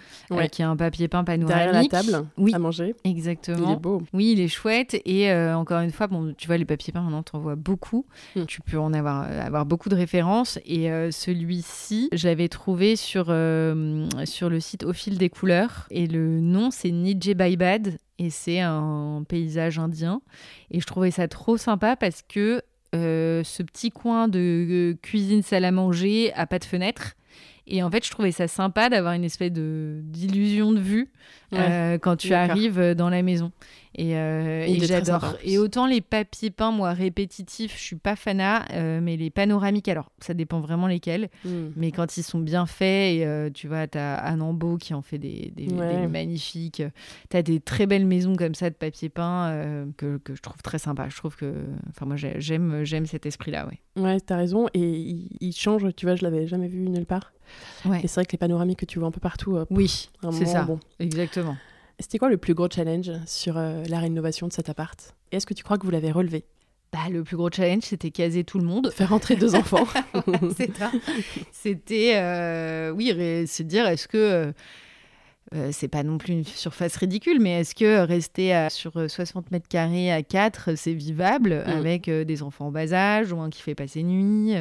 qui est un papier peint Derrière la table, oui. à manger. Exactement. Il est beau. Oui, il est chouette. Et encore une fois, bon, tu vois, les papiers peints, maintenant, t'en vois beaucoup. Hmm. Tu peux en avoir, avoir beaucoup de références. Et celui-ci, j'avais trouvé sur, sur le site Au fil des couleurs. Et le nom, c'est Nije Baibad et c'est un paysage indien. Et je trouvais ça trop sympa parce que euh, ce petit coin de cuisine salle à manger a pas de fenêtre. Et en fait, je trouvais ça sympa d'avoir une espèce d'illusion de vue euh, quand tu arrives dans la maison. Et, euh, j'adore. Et autant les papiers peints, moi, répétitifs, je suis pas fanat, euh, mais les panoramiques, alors ça dépend vraiment lesquels. Hmm. Mais quand ils sont bien faits, et, tu vois, tu as Anne Ambeau qui en fait des, des, magnifiques. Tu as des très belles maisons comme ça de papier peint que, que, je trouve très sympa. Je trouve que. Enfin, moi, j'aime, j'aime cet esprit-là, ouais. Ouais, tu as raison. Et il, il change, tu vois, je l'avais jamais vu nulle part. Et c'est vrai que les panoramiques que tu vois un peu partout. Euh, oui, c'est ça. Bon. Exactement. C'était quoi le plus gros challenge sur euh, la rénovation de cet appart? Et est-ce que tu crois que vous l'avez relevé? Bah, le plus gros challenge, c'était caser tout le monde. Faire rentrer deux enfants. c'est ça. C'était, euh, oui, se dire, est-ce que euh, c'est pas non plus une surface ridicule, mais est-ce que rester sur 60 mètres carrés à 4, c'est vivable mm. avec des enfants en bas âge ou un qui fait passer nuit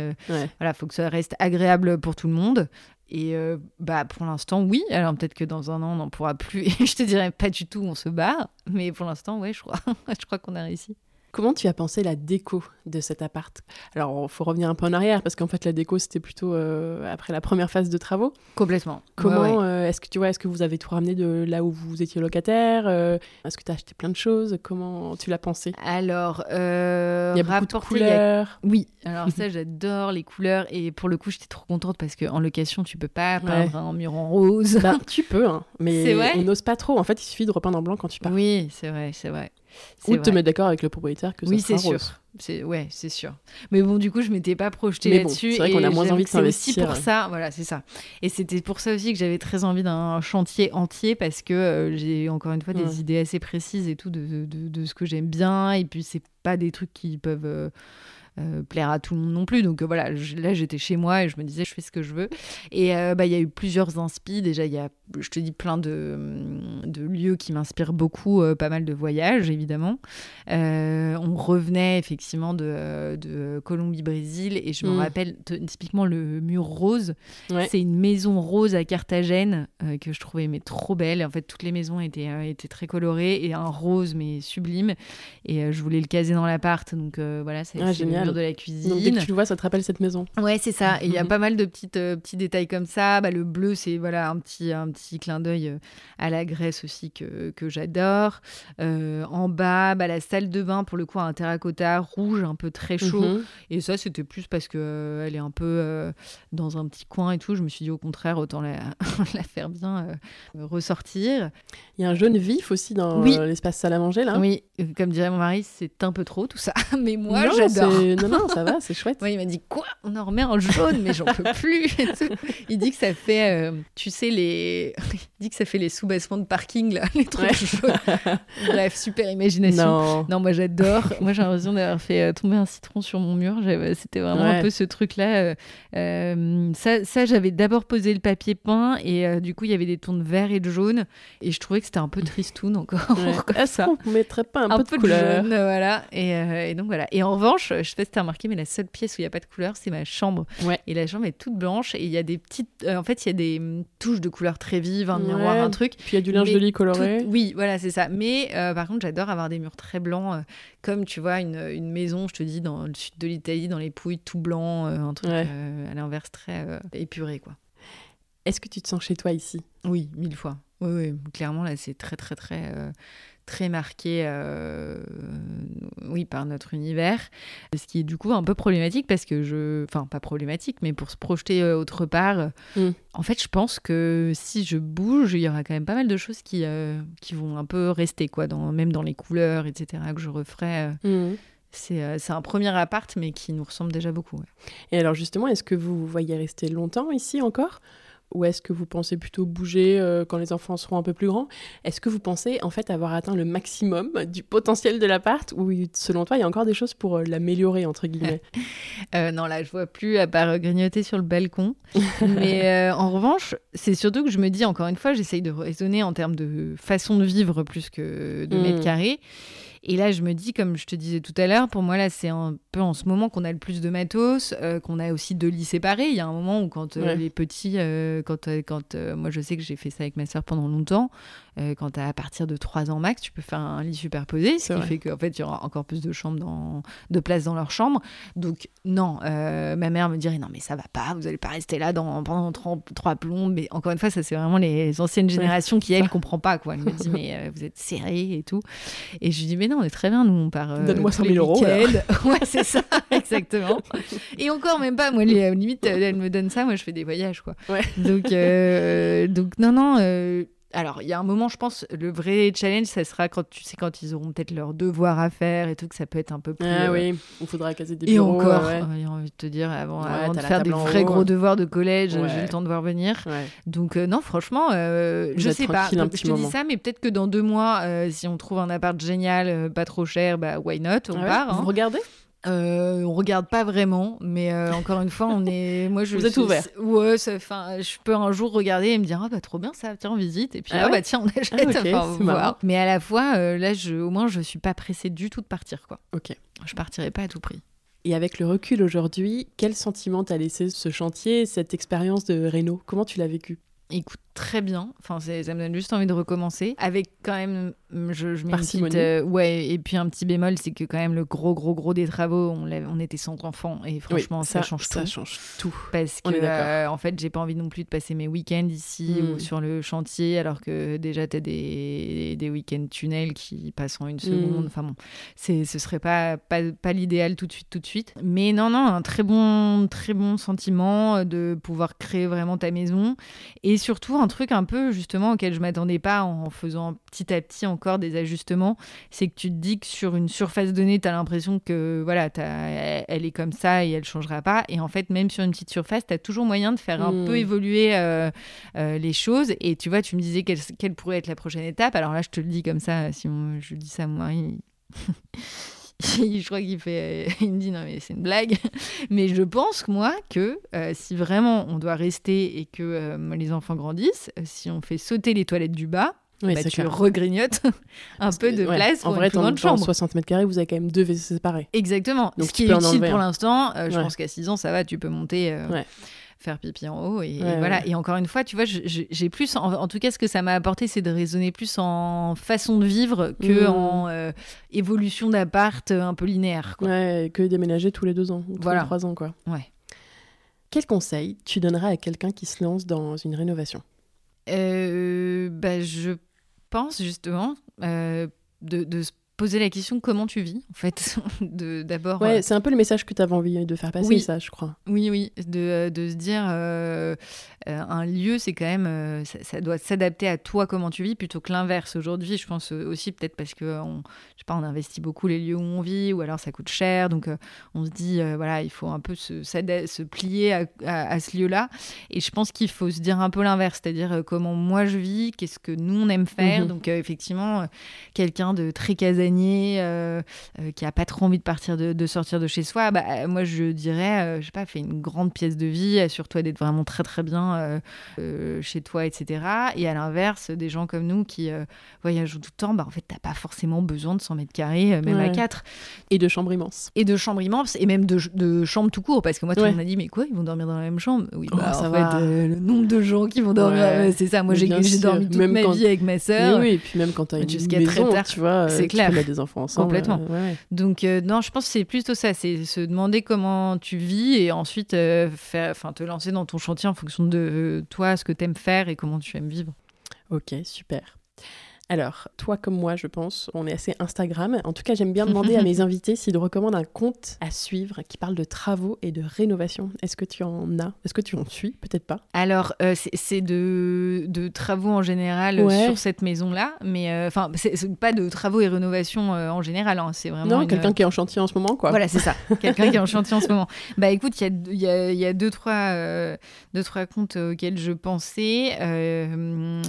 Voilà, faut que ça reste agréable pour tout le monde. Et bah pour l'instant, oui. Alors peut-être que dans un an, on n'en pourra plus. Et je te dirais pas du tout, on se barre. Mais pour l'instant, ouais, je crois, je crois qu'on a réussi. Comment tu as pensé la déco de cet appart? Alors, il faut revenir un peu en arrière parce qu'en fait, la déco, c'était plutôt euh, après la première phase de travaux. Complètement. Comment euh, est-ce que tu vois, est-ce que vous avez tout ramené de là où vous étiez locataire euh, Est-ce que tu as acheté plein de choses? Comment tu l'as pensé? Alors, il y a beaucoup de couleurs. Oui. Alors ça, j'adore les couleurs et pour le coup, j'étais trop contente parce qu'en location, tu peux pas peindre un mur en rose. Bah, tu peux, hein, mais on n'ose pas trop. En fait, il suffit de repeindre en blanc quand tu pars. Oui, c'est vrai, c'est vrai. Ou de te mettre d'accord avec le propriétaire que ça oui, c'est sûr. C'est ouais, c'est sûr. Mais bon, du coup, je m'étais pas projetée là-dessus. c'est vrai qu'on a moins envie de s'investir. C'est aussi pour ça, voilà, c'est ça. Et c'était pour ça aussi que j'avais très envie d'un chantier entier parce que euh, j'ai encore une fois des idées assez précises et tout de, de, de ce que j'aime bien. Et puis, c'est pas des trucs qui peuvent. Euh, euh, plaire à tout le monde non plus. Donc euh, voilà, là j'étais chez moi et je me disais je fais ce que je veux. Et euh, bah, il y a eu plusieurs inspi. Déjà, il y a, je te dis, plein de, de lieux qui m'inspirent beaucoup, pas mal de voyages évidemment. on revenait effectivement de, de Colombie-Brésil et je me mm. rappelle typiquement le mur rose. C'est une maison rose à Carthagène que je trouvais mais trop belle. En fait, toutes les maisons étaient, étaient très colorées et un rose mais sublime. Et je voulais le caser dans l'appart. Donc voilà, c'est ah, génial de la cuisine. Donc dès que tu le vois, ça te rappelle cette maison. Ouais, c'est ça. Et il y a mhm. pas mal de petites, euh, petits détails comme ça. Bah, le bleu, c'est voilà, un, petit, un petit clin d'œil euh, à la Grèce aussi que, que j'adore. Euh, en bas, bah, la salle de bain, pour le coup, un terracotta rouge, un peu très chaud. Mhm. Et ça, c'était plus parce qu'elle elle est un peu dans un petit coin et tout. Je me suis dit, au contraire, autant la, la faire bien ressortir. Il y a un jaune vif aussi dans l'espace salle à manger, là. Oui, comme dirait mon mari, c'est un peu trop tout ça. Mais moi, j'adore non, non, ça va, c'est chouette. il m'a dit quoi? On en remet en jaune, mais j'en peux plus. il dit que ça fait, euh, tu sais, les. Il dit que ça fait les sous-bassements de parking, là, les trucs jaunes. Bref, super imagination. Non, moi j'adore. Moi j'ai l'impression d'avoir fait euh, tomber un citron sur mon mur. C'était vraiment un peu ce truc-là. Euh, ça, ça j'avais d'abord posé le papier peint et du coup, il y avait des tons de vert et de jaune. Et je trouvais que c'était un peu tristoun encore. Est-ce qu'on mettrait pas un, peu, de, couleur jaune, Voilà. Et, et, donc voilà. Et en revanche, je fais tu remarqué, mais la seule pièce où il n'y a pas de couleur, c'est ma chambre. Et la chambre est toute blanche et il y a des petites. Euh, en fait, il y a des hum, touches de couleurs très vives, un miroir, un truc. Puis il y a du linge de lit coloré. Oui, voilà, c'est ça. Mais euh, par contre, j'adore avoir des murs très blancs, euh, comme tu vois, une, une, maison, je te dis, dans le sud de l'Italie, dans les Pouilles, tout blanc, un truc à l'inverse très épuré, quoi. Est-ce que tu te sens chez toi ici? Oui, mille fois. Oui, oui, clairement, là, c'est très, très, très très marqué euh, oui, par notre univers. Ce qui est du coup un peu problématique parce que je. Enfin, pas problématique, mais pour se projeter euh, autre part, mm. en fait, je pense que si je bouge, il y aura quand même pas mal de choses qui, euh, qui vont un peu rester, quoi, dans, même dans les couleurs, etc., que je referai. Mm. C'est un premier appart, mais qui nous ressemble déjà beaucoup. Et alors justement, est-ce que vous voyez rester longtemps ici encore? Ou est-ce que vous pensez plutôt bouger euh, quand les enfants seront un peu plus grands? Est-ce que vous pensez en fait avoir atteint le maximum du potentiel de l'appart? Ou selon toi il y a encore des choses pour euh, l'améliorer entre guillemets? Euh, Non là je vois plus à part grignoter sur le balcon. Mais en revanche c'est surtout que je me dis encore une fois j'essaye de raisonner en termes de façon de vivre plus que de mètres hmm. carrés. Et là, je me dis, comme je te disais tout à l'heure, pour moi, là, c'est un peu en ce moment qu'on a le plus de matos, euh, qu'on a aussi deux lits séparés. Il y a un moment où, quand euh, les petits, euh, quand, quand moi, je sais que j'ai fait ça avec ma soeur pendant longtemps, quand tu à partir de 3 ans max, tu peux faire un lit superposé, ce qui fait qu'en fait, il y aura encore plus de chambres dans, de place dans leur chambre. Donc, non, ma mère me dirait, non, mais ça va pas, vous allez pas rester là dans, pendant trois plombs. Mais encore une fois, ça, c'est vraiment les anciennes générations qui, elles, ne comprennent pas, quoi. Elle me dit, mais vous êtes serrés et tout. Et je lui dis, mais non, on est très bien, nous, on part. Euh, Donne-moi 100 000 euros. ouais, c'est ça, exactement. Et encore, même pas, moi, limite, elle me donne ça, moi, je fais des voyages, quoi. Ouais. Donc, euh, donc non, non. Euh, alors, il y a un moment, je pense, le vrai challenge, ça sera quand tu sais quand ils auront peut-être leurs devoirs à faire et tout, que ça peut être un peu plus. Ah oui, il faudra caser des bureaux. Et encore, j'ai envie de te dire, avant, de faire des vrais gros devoirs de collège, j'ai le temps de voir venir. Donc euh, non, franchement, euh, je sais pas. Donc, je te dis ça, mais peut-être que dans deux mois, euh, si on trouve un appart génial, pas trop cher, bah why not, on ah part. Vous hein. regardez? Euh, on regarde pas vraiment, mais euh, encore une fois, on est. Moi, je Vous êtes ouvert. Ouais, enfin, je peux un jour regarder et me dire ah bah trop bien ça, tiens on visite et puis ah, ah bah tiens on achète, ah, okay, enfin, voir. Mais à la fois, euh, là, je, au moins, je suis pas pressée du tout de partir quoi. Ok. Je partirai pas à tout prix. Et avec le recul aujourd'hui, quel sentiment t'a laissé ce chantier, cette expérience de Renault Comment tu l'as vécu? Écoute, très bien. Enfin, ça me donne juste envie de recommencer. Avec quand même, je, je mets euh, ouais, et puis un petit bémol, c'est que quand même le gros, gros, gros des travaux, on, on était sans enfants et franchement, ça, change tout. Ça change tout. Parce que, euh, en fait, j'ai pas envie non plus de passer mes week-ends ici ou hmm. sur le chantier, alors que déjà, t'as des, des week-ends tunnels qui passent en une seconde. Hmm. Enfin bon, ce serait pas, pas, pas l'idéal tout de suite, tout de suite. Mais non, non, un très bon, très bon sentiment de pouvoir créer vraiment ta maison et surtout un truc un peu justement auquel je m'attendais pas en faisant petit à petit encore des ajustements, c'est que tu te dis que sur une surface donnée, tu as l'impression que voilà, elle est comme ça et elle changera pas. Et en fait, même sur une petite surface, tu as toujours moyen de faire un peu hmm. évoluer euh, euh, les choses. Et tu vois, tu me disais quelle, quelle, pourrait être la prochaine étape. Alors là, je te le dis comme ça, si je dis ça à mon mari. Je crois qu'il fait, il me dit non mais c'est une blague, mais je pense moi que euh, si vraiment on doit rester et que euh, les enfants grandissent, euh, si on fait sauter les toilettes du bas, bah, tu regrignotes un peu de place pour en vrai, une grande chambre. 60 mètres carrés, vous avez quand même deux WC séparés. Exactement. Donc, Ce qui est utile pour l'instant, je pense qu'à 6 ans, ça va, tu peux monter faire pipi en haut. Et, voilà. Et encore une fois, tu vois, j'ai plus, en, tout cas, ce que ça m'a apporté, c'est de raisonner plus en façon de vivre que mmh. en euh, évolution d'appart un peu linéaire. Quoi. Ouais, que déménager tous les deux ans, tous les trois ans, quoi. Ouais. Quel conseil tu donnerais à quelqu'un qui se lance dans une rénovation? Euh, bah, Je pense justement euh, de, de se poser la question comment tu vis en fait d'abord ouais euh, c'est un peu le message que tu avais envie de faire passer ça je crois. Oui oui de, euh, de se dire euh, un lieu c'est quand même ça, doit s'adapter à toi comment tu vis plutôt que l'inverse aujourd'hui je pense aussi peut-être parce que on, je sais pas on investit beaucoup les lieux où on vit ou alors ça coûte cher donc on se dit voilà il faut un peu se, se plier à, à, ce lieu là et je pense qu'il faut se dire un peu l'inverse c'est-à-dire comment moi je vis qu'est-ce que nous on aime faire. Mhm. donc effectivement quelqu'un de très casanier euh, euh, qui a pas trop envie de partir de, sortir de chez soi, bah, euh, moi je dirais, je sais pas, fais une grande pièce de vie, assure-toi d'être vraiment très très bien chez toi, etc. Et à l'inverse, des gens comme nous qui voyagent tout le temps, bah, en fait, t'as pas forcément besoin de 100 mètres carrés, même à 4. Et de chambres immenses. Et de chambres immenses, et même de, de chambres tout court, parce que moi, tout le monde m'a dit, mais quoi, ils vont dormir dans la même chambre? Oui, bah, oh, en fait, le nombre de gens qui vont dormir, c'est ça. Moi, j'ai dormi toute ma vie avec ma sœur. Oui, et puis même quand t'as une jusqu'à très tard, tu vois, c'est clair des enfants ensemble. Complètement. Euh, Donc, euh, non, je pense que c'est plutôt ça c'est se demander comment tu vis et ensuite euh, faire, te lancer dans ton chantier en fonction de toi, ce que tu aimes faire et comment tu aimes vivre. Ok, super. Alors, toi comme moi, je pense, on est assez Instagram. En tout cas, j'aime bien demander à mes invités s'ils recommandent un compte à suivre qui parle de travaux et de rénovation. Est-ce que tu en as? Est-ce que tu en suis? Peut-être pas. Alors, euh, c'est de, de, travaux en général sur cette maison-là, mais euh, enfin, c'est pas de travaux et rénovation euh, en général. Hein. c'est vraiment. Non, quelqu'un qui est en chantier en ce moment, quoi. Voilà, c'est ça. quelqu'un qui est en chantier en ce moment. Bah écoute, il y a, y, y a, deux, trois, deux, trois comptes auxquels je pensais.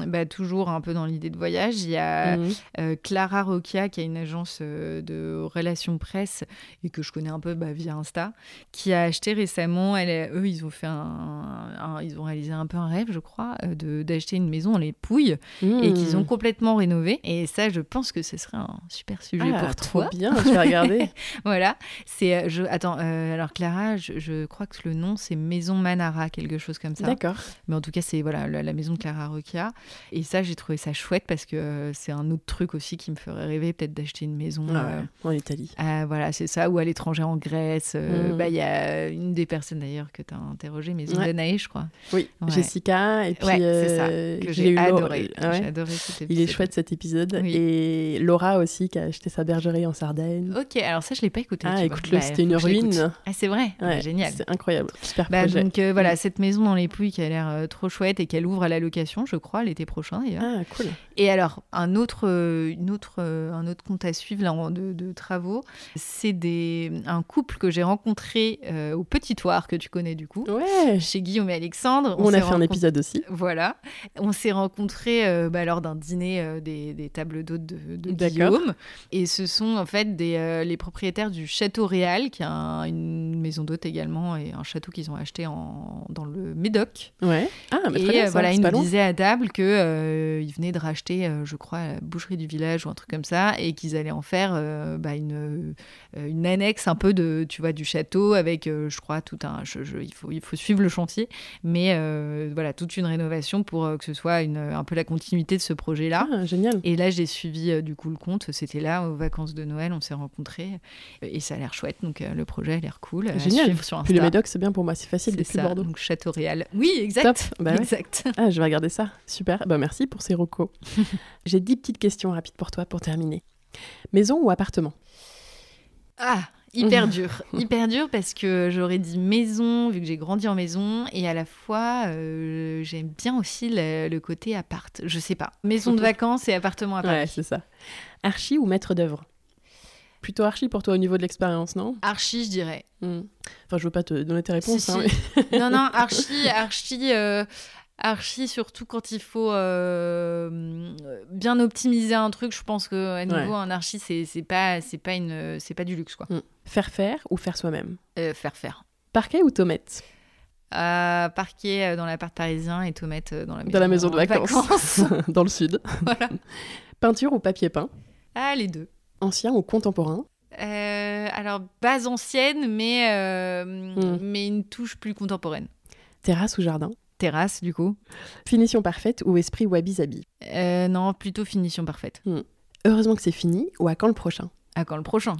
bah, toujours un peu dans l'idée de voyage il y a mhm. euh, Clara Rocchia, qui a une agence euh, de relations presse et que je connais un peu bah, via Insta, qui a acheté récemment. Elle, eux, ils ont fait un, ils ont réalisé un peu un rêve, je crois, euh, de d'acheter une maison en les Pouilles et qu'ils ont mhm. complètement rénové. Et ça, je pense que ce serait un super sujet ah, pour trop toi. bien, je vais regarder. voilà. C'est, je, attends, alors Clara, je, crois que le nom c'est Maison Manara, quelque chose comme ça. D'accord. Mais en tout cas, c'est voilà la, maison de Clara Rocchia. Et ça, j'ai trouvé ça chouette parce que euh, c'est un autre truc aussi qui me ferait rêver, peut-être d'acheter une maison ah euh, en Italie. Euh, voilà, c'est ça, ou à l'étranger en Grèce. Mmh. Bah, il y a une des personnes d'ailleurs que tu as interrogée, mais ouais. je crois. Oui, Jessica. Et puis, ça, que j'ai adoré. Ah adoré cet épisode. Il est chouette cet épisode. Et Laura aussi, qui a acheté sa bergerie en Sardaigne. Ok, alors ça, je ne l'ai pas écouté. Ah, écoute-le, bah, c'était une ruine. Ah, c'est vrai Génial. C'est incroyable. Super bah, projet. Donc voilà, cette maison dans les Pouilles qui a l'air trop chouette et qu'elle ouvre à la location, je crois, l'été prochain d'ailleurs. Ah, cool. Et alors, un autre, une autre, un autre compte à suivre là, de, de travaux. C'est un couple que j'ai rencontré au Petit Toire, que tu connais du coup, ouais. chez Guillaume et Alexandre. On, a fait un épisode aussi. Voilà. On s'est rencontrés bah, lors d'un dîner des, des, tables d'hôtes de, de Guillaume. Et ce sont en fait des, les propriétaires du Château Réal, qui est une maison d'hôtes également, et un château qu'ils ont acheté en, dans le Médoc. Ouais. Ah, mais très bien, voilà, ils nous disaient à table qu'ils euh, venaient de racheter, euh, je crois, la boucherie du village ou un truc comme ça, et qu'ils allaient en faire euh, bah, une, une annexe un peu de, tu vois, du château avec, je crois, tout un. Je, il, faut, il faut suivre le chantier, mais voilà, toute une rénovation pour que ce soit une, un peu la continuité de ce projet-là. Ah, génial. Et là, j'ai suivi du coup le compte. C'était là, aux vacances de Noël, on s'est rencontrés, et ça a l'air chouette. Donc le projet a l'air cool. Génial. Puis le Médoc, c'est bien pour moi, c'est facile depuis ça, Bordeaux. Donc Château Réal. Oui, exact. Bah exact. Ah, je vais regarder ça. Super. Bah, merci pour ces recos. J'ai dix petites questions rapides pour toi pour terminer. Maison ou appartement? Ah, hyper dur. hyper dur parce que j'aurais dit maison, vu que j'ai grandi en maison, et à la fois, euh, j'aime bien aussi le, côté appart. Je sais pas. Maison de vacances et appartement à Paris. Ouais, c'est ça. Archi ou maître d'œuvre? Plutôt archi pour toi au niveau de l'expérience, non? Archi, je dirais. Hmm. Enfin, je veux pas te donner tes réponses. Hein, non, non, archi, archi, euh, archi, surtout quand il faut euh, bien optimiser un truc. Je pense que à nouveau, un archi, c'est pas, c'est pas une, c'est pas du luxe, quoi. Hmm. Faire faire ou faire soi-même? Euh, Faire faire. Parquet ou tomette? Parquet dans l'appart parisien et tomette dans la maison, dans la maison de vacances, dans le sud. Voilà. Peinture ou papier peint? Ah, les deux ancien ou contemporain? Euh, Alors, base ancienne, mais, euh, hmm. mais une touche plus contemporaine. Terrasse ou jardin? Terrasse, du coup. Finition parfaite ou esprit wabi-sabi euh, Non, plutôt finition parfaite. Hmm. Heureusement que c'est fini, ou à quand le prochain? À quand le prochain?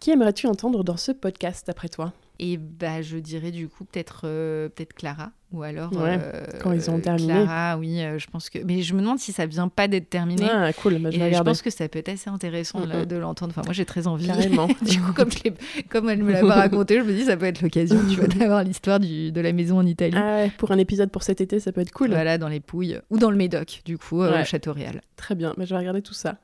Qui aimerais-tu entendre dans ce podcast, après toi? Et bah, je dirais du coup peut-être euh, peut-être Clara ou alors euh, quand ils ont terminé. Clara, oui, euh, je pense que. Mais je me demande si ça vient pas d'être terminé. Ah cool, bah, je, et je pense que ça peut être assez intéressant de l'entendre. Enfin, moi j'ai très envie. Carrément. du coup, comme, je comme elle me l'a pas raconté, je me dis ça peut être l'occasion, tu vois, d'avoir l'histoire de la maison en Italie. Ah pour un épisode pour cet été, ça peut être cool. Voilà, dans les Pouilles ou dans le Médoc, du coup, au Château Réal. Très bien, bah, je vais regarder tout ça.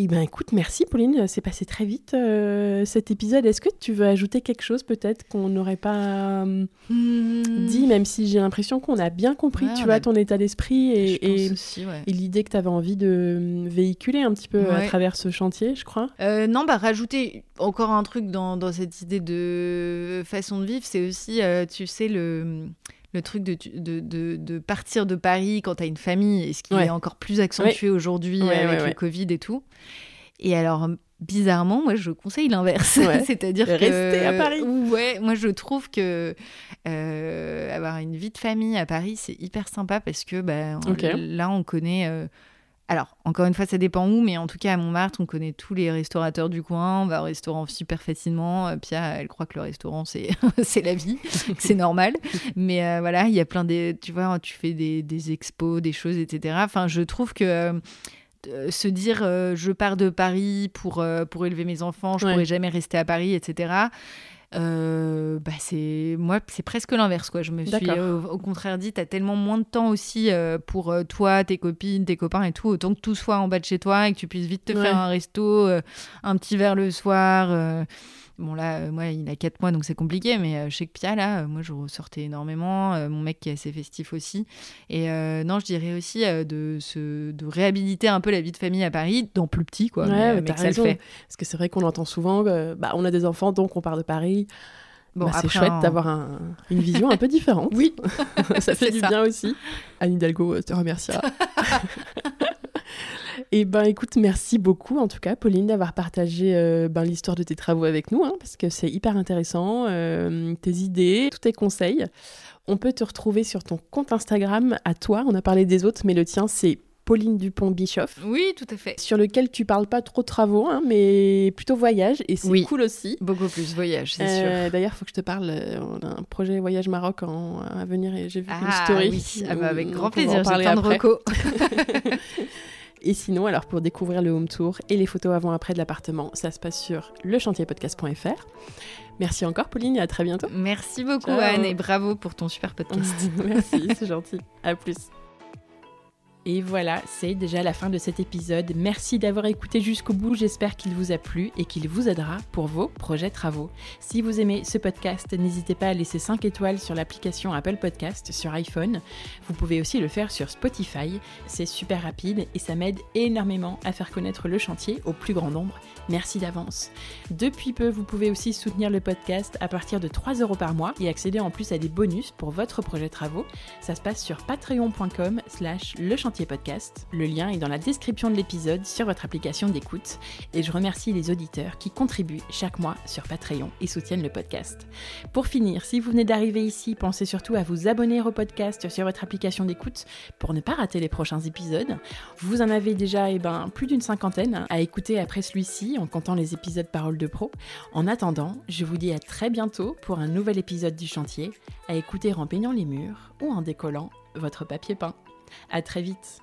Eh bien, écoute, merci Pauline, c'est passé très vite euh, cet épisode. Est-ce que tu veux ajouter quelque chose peut-être qu'on n'aurait pas euh, hmm. dit, même si j'ai l'impression qu'on a bien compris, tu vois, ton état d'esprit et, et, l'idée que tu avais envie de véhiculer un petit peu à travers ce chantier, je crois. Euh, non, bah rajouter encore un truc dans, dans, cette idée de façon de vivre, c'est aussi, tu sais, le le truc de, de, de, partir de Paris quand tu as une famille, et ce qui est encore plus accentué aujourd'hui avec le Covid et tout. Et alors, bizarrement, moi, je conseille l'inverse. C'est-à-dire que... Rester à Paris. Ouais, moi, je trouve que euh, avoir une vie de famille à Paris, c'est hyper sympa parce que bah, là, on connaît... Euh, alors, encore une fois, ça dépend où, mais en tout cas, à Montmartre, on connaît tous les restaurateurs du coin. On va au restaurant super facilement. Euh, Pia, elle croit que le restaurant, c'est, c'est la vie, c'est normal. Mais euh, voilà, il y a plein de. Tu vois, tu fais des, des expos, des choses, etc. Enfin, je trouve que. Euh, se dire je pars de Paris pour, pour élever mes enfants, je ne pourrai jamais rester à Paris, etc. Euh, bah c'est moi c'est presque l'inverse quoi je me suis au, contraire dit t'as tellement moins de temps aussi euh, pour euh, toi tes copines tes copains et tout autant que tout soit en bas de chez toi et que tu puisses vite te faire un resto un petit verre le soir Bon, là, euh, moi, il a 4 mois, donc c'est compliqué, mais euh, chez Pia, là, euh, moi, je ressortais énormément. mon mec qui est assez festif aussi. Et non, je dirais aussi de, se, de réhabiliter un peu la vie de famille à Paris, dans plus petit, quoi. Ouais, mais, ça le fait. Parce que c'est vrai qu'on entend souvent, bah, on a des enfants, donc on part de Paris. Bon, bah, c'est chouette d'avoir une vision un peu différente. oui, ça fait du bien aussi. Anne Hidalgo te remerciera. Et eh ben écoute, merci beaucoup en tout cas, Pauline, d'avoir partagé euh, ben, l'histoire de tes travaux avec nous, hein, parce que c'est hyper intéressant, euh, tes idées, tous tes conseils. On peut te retrouver sur ton compte Instagram à toi. On a parlé des autres, mais le tien c'est Pauline Dupont-Bischoff. Oui, tout à fait. Sur lequel tu parles pas trop de travaux, hein, mais plutôt voyage, et c'est cool aussi. Beaucoup plus voyage, c'est euh, sûr. D'ailleurs, il faut que je te parle, on a un projet Voyage Maroc en, à venir, et j'ai vu une ah story. Oui. Ah bah avec grand plaisir, j'ai plein de recos. Et sinon, alors pour découvrir le home tour et les photos avant-après de l'appartement, ça se passe sur lechantierpodcast.fr. Merci encore Pauline et à très bientôt. Merci beaucoup Anne et bravo pour ton super podcast. Merci, c'est gentil. À plus. Et voilà, c'est déjà la fin de cet épisode. Merci d'avoir écouté jusqu'au bout. J'espère qu'il vous a plu et qu'il vous aidera pour vos projets travaux. Si vous aimez ce podcast, n'hésitez pas à laisser 5 étoiles sur l'application Apple Podcast sur iPhone. Vous pouvez aussi le faire sur Spotify. C'est super rapide et ça m'aide énormément à faire connaître le chantier au plus grand nombre. Merci d'avance. Depuis peu, vous pouvez aussi soutenir le podcast à partir de 3 euros par mois et accéder en plus à des bonus pour votre projet travaux. Ça se passe sur patreon.com slash le chantier podcast. Le lien est dans la description de l'épisode sur votre application d'écoute. Et je remercie les auditeurs qui contribuent chaque mois sur Patreon et soutiennent le podcast. Pour finir, si vous venez d'arriver ici, pensez surtout à vous abonner au podcast sur votre application d'écoute pour ne pas rater les prochains épisodes. Vous en avez déjà eh ben, plus d'une cinquantaine à écouter après celui-ci en comptant les épisodes Parole de Pro. En attendant, je vous dis à très bientôt pour un nouvel épisode du chantier, à écouter en peignant les murs ou en décollant votre papier peint. À très vite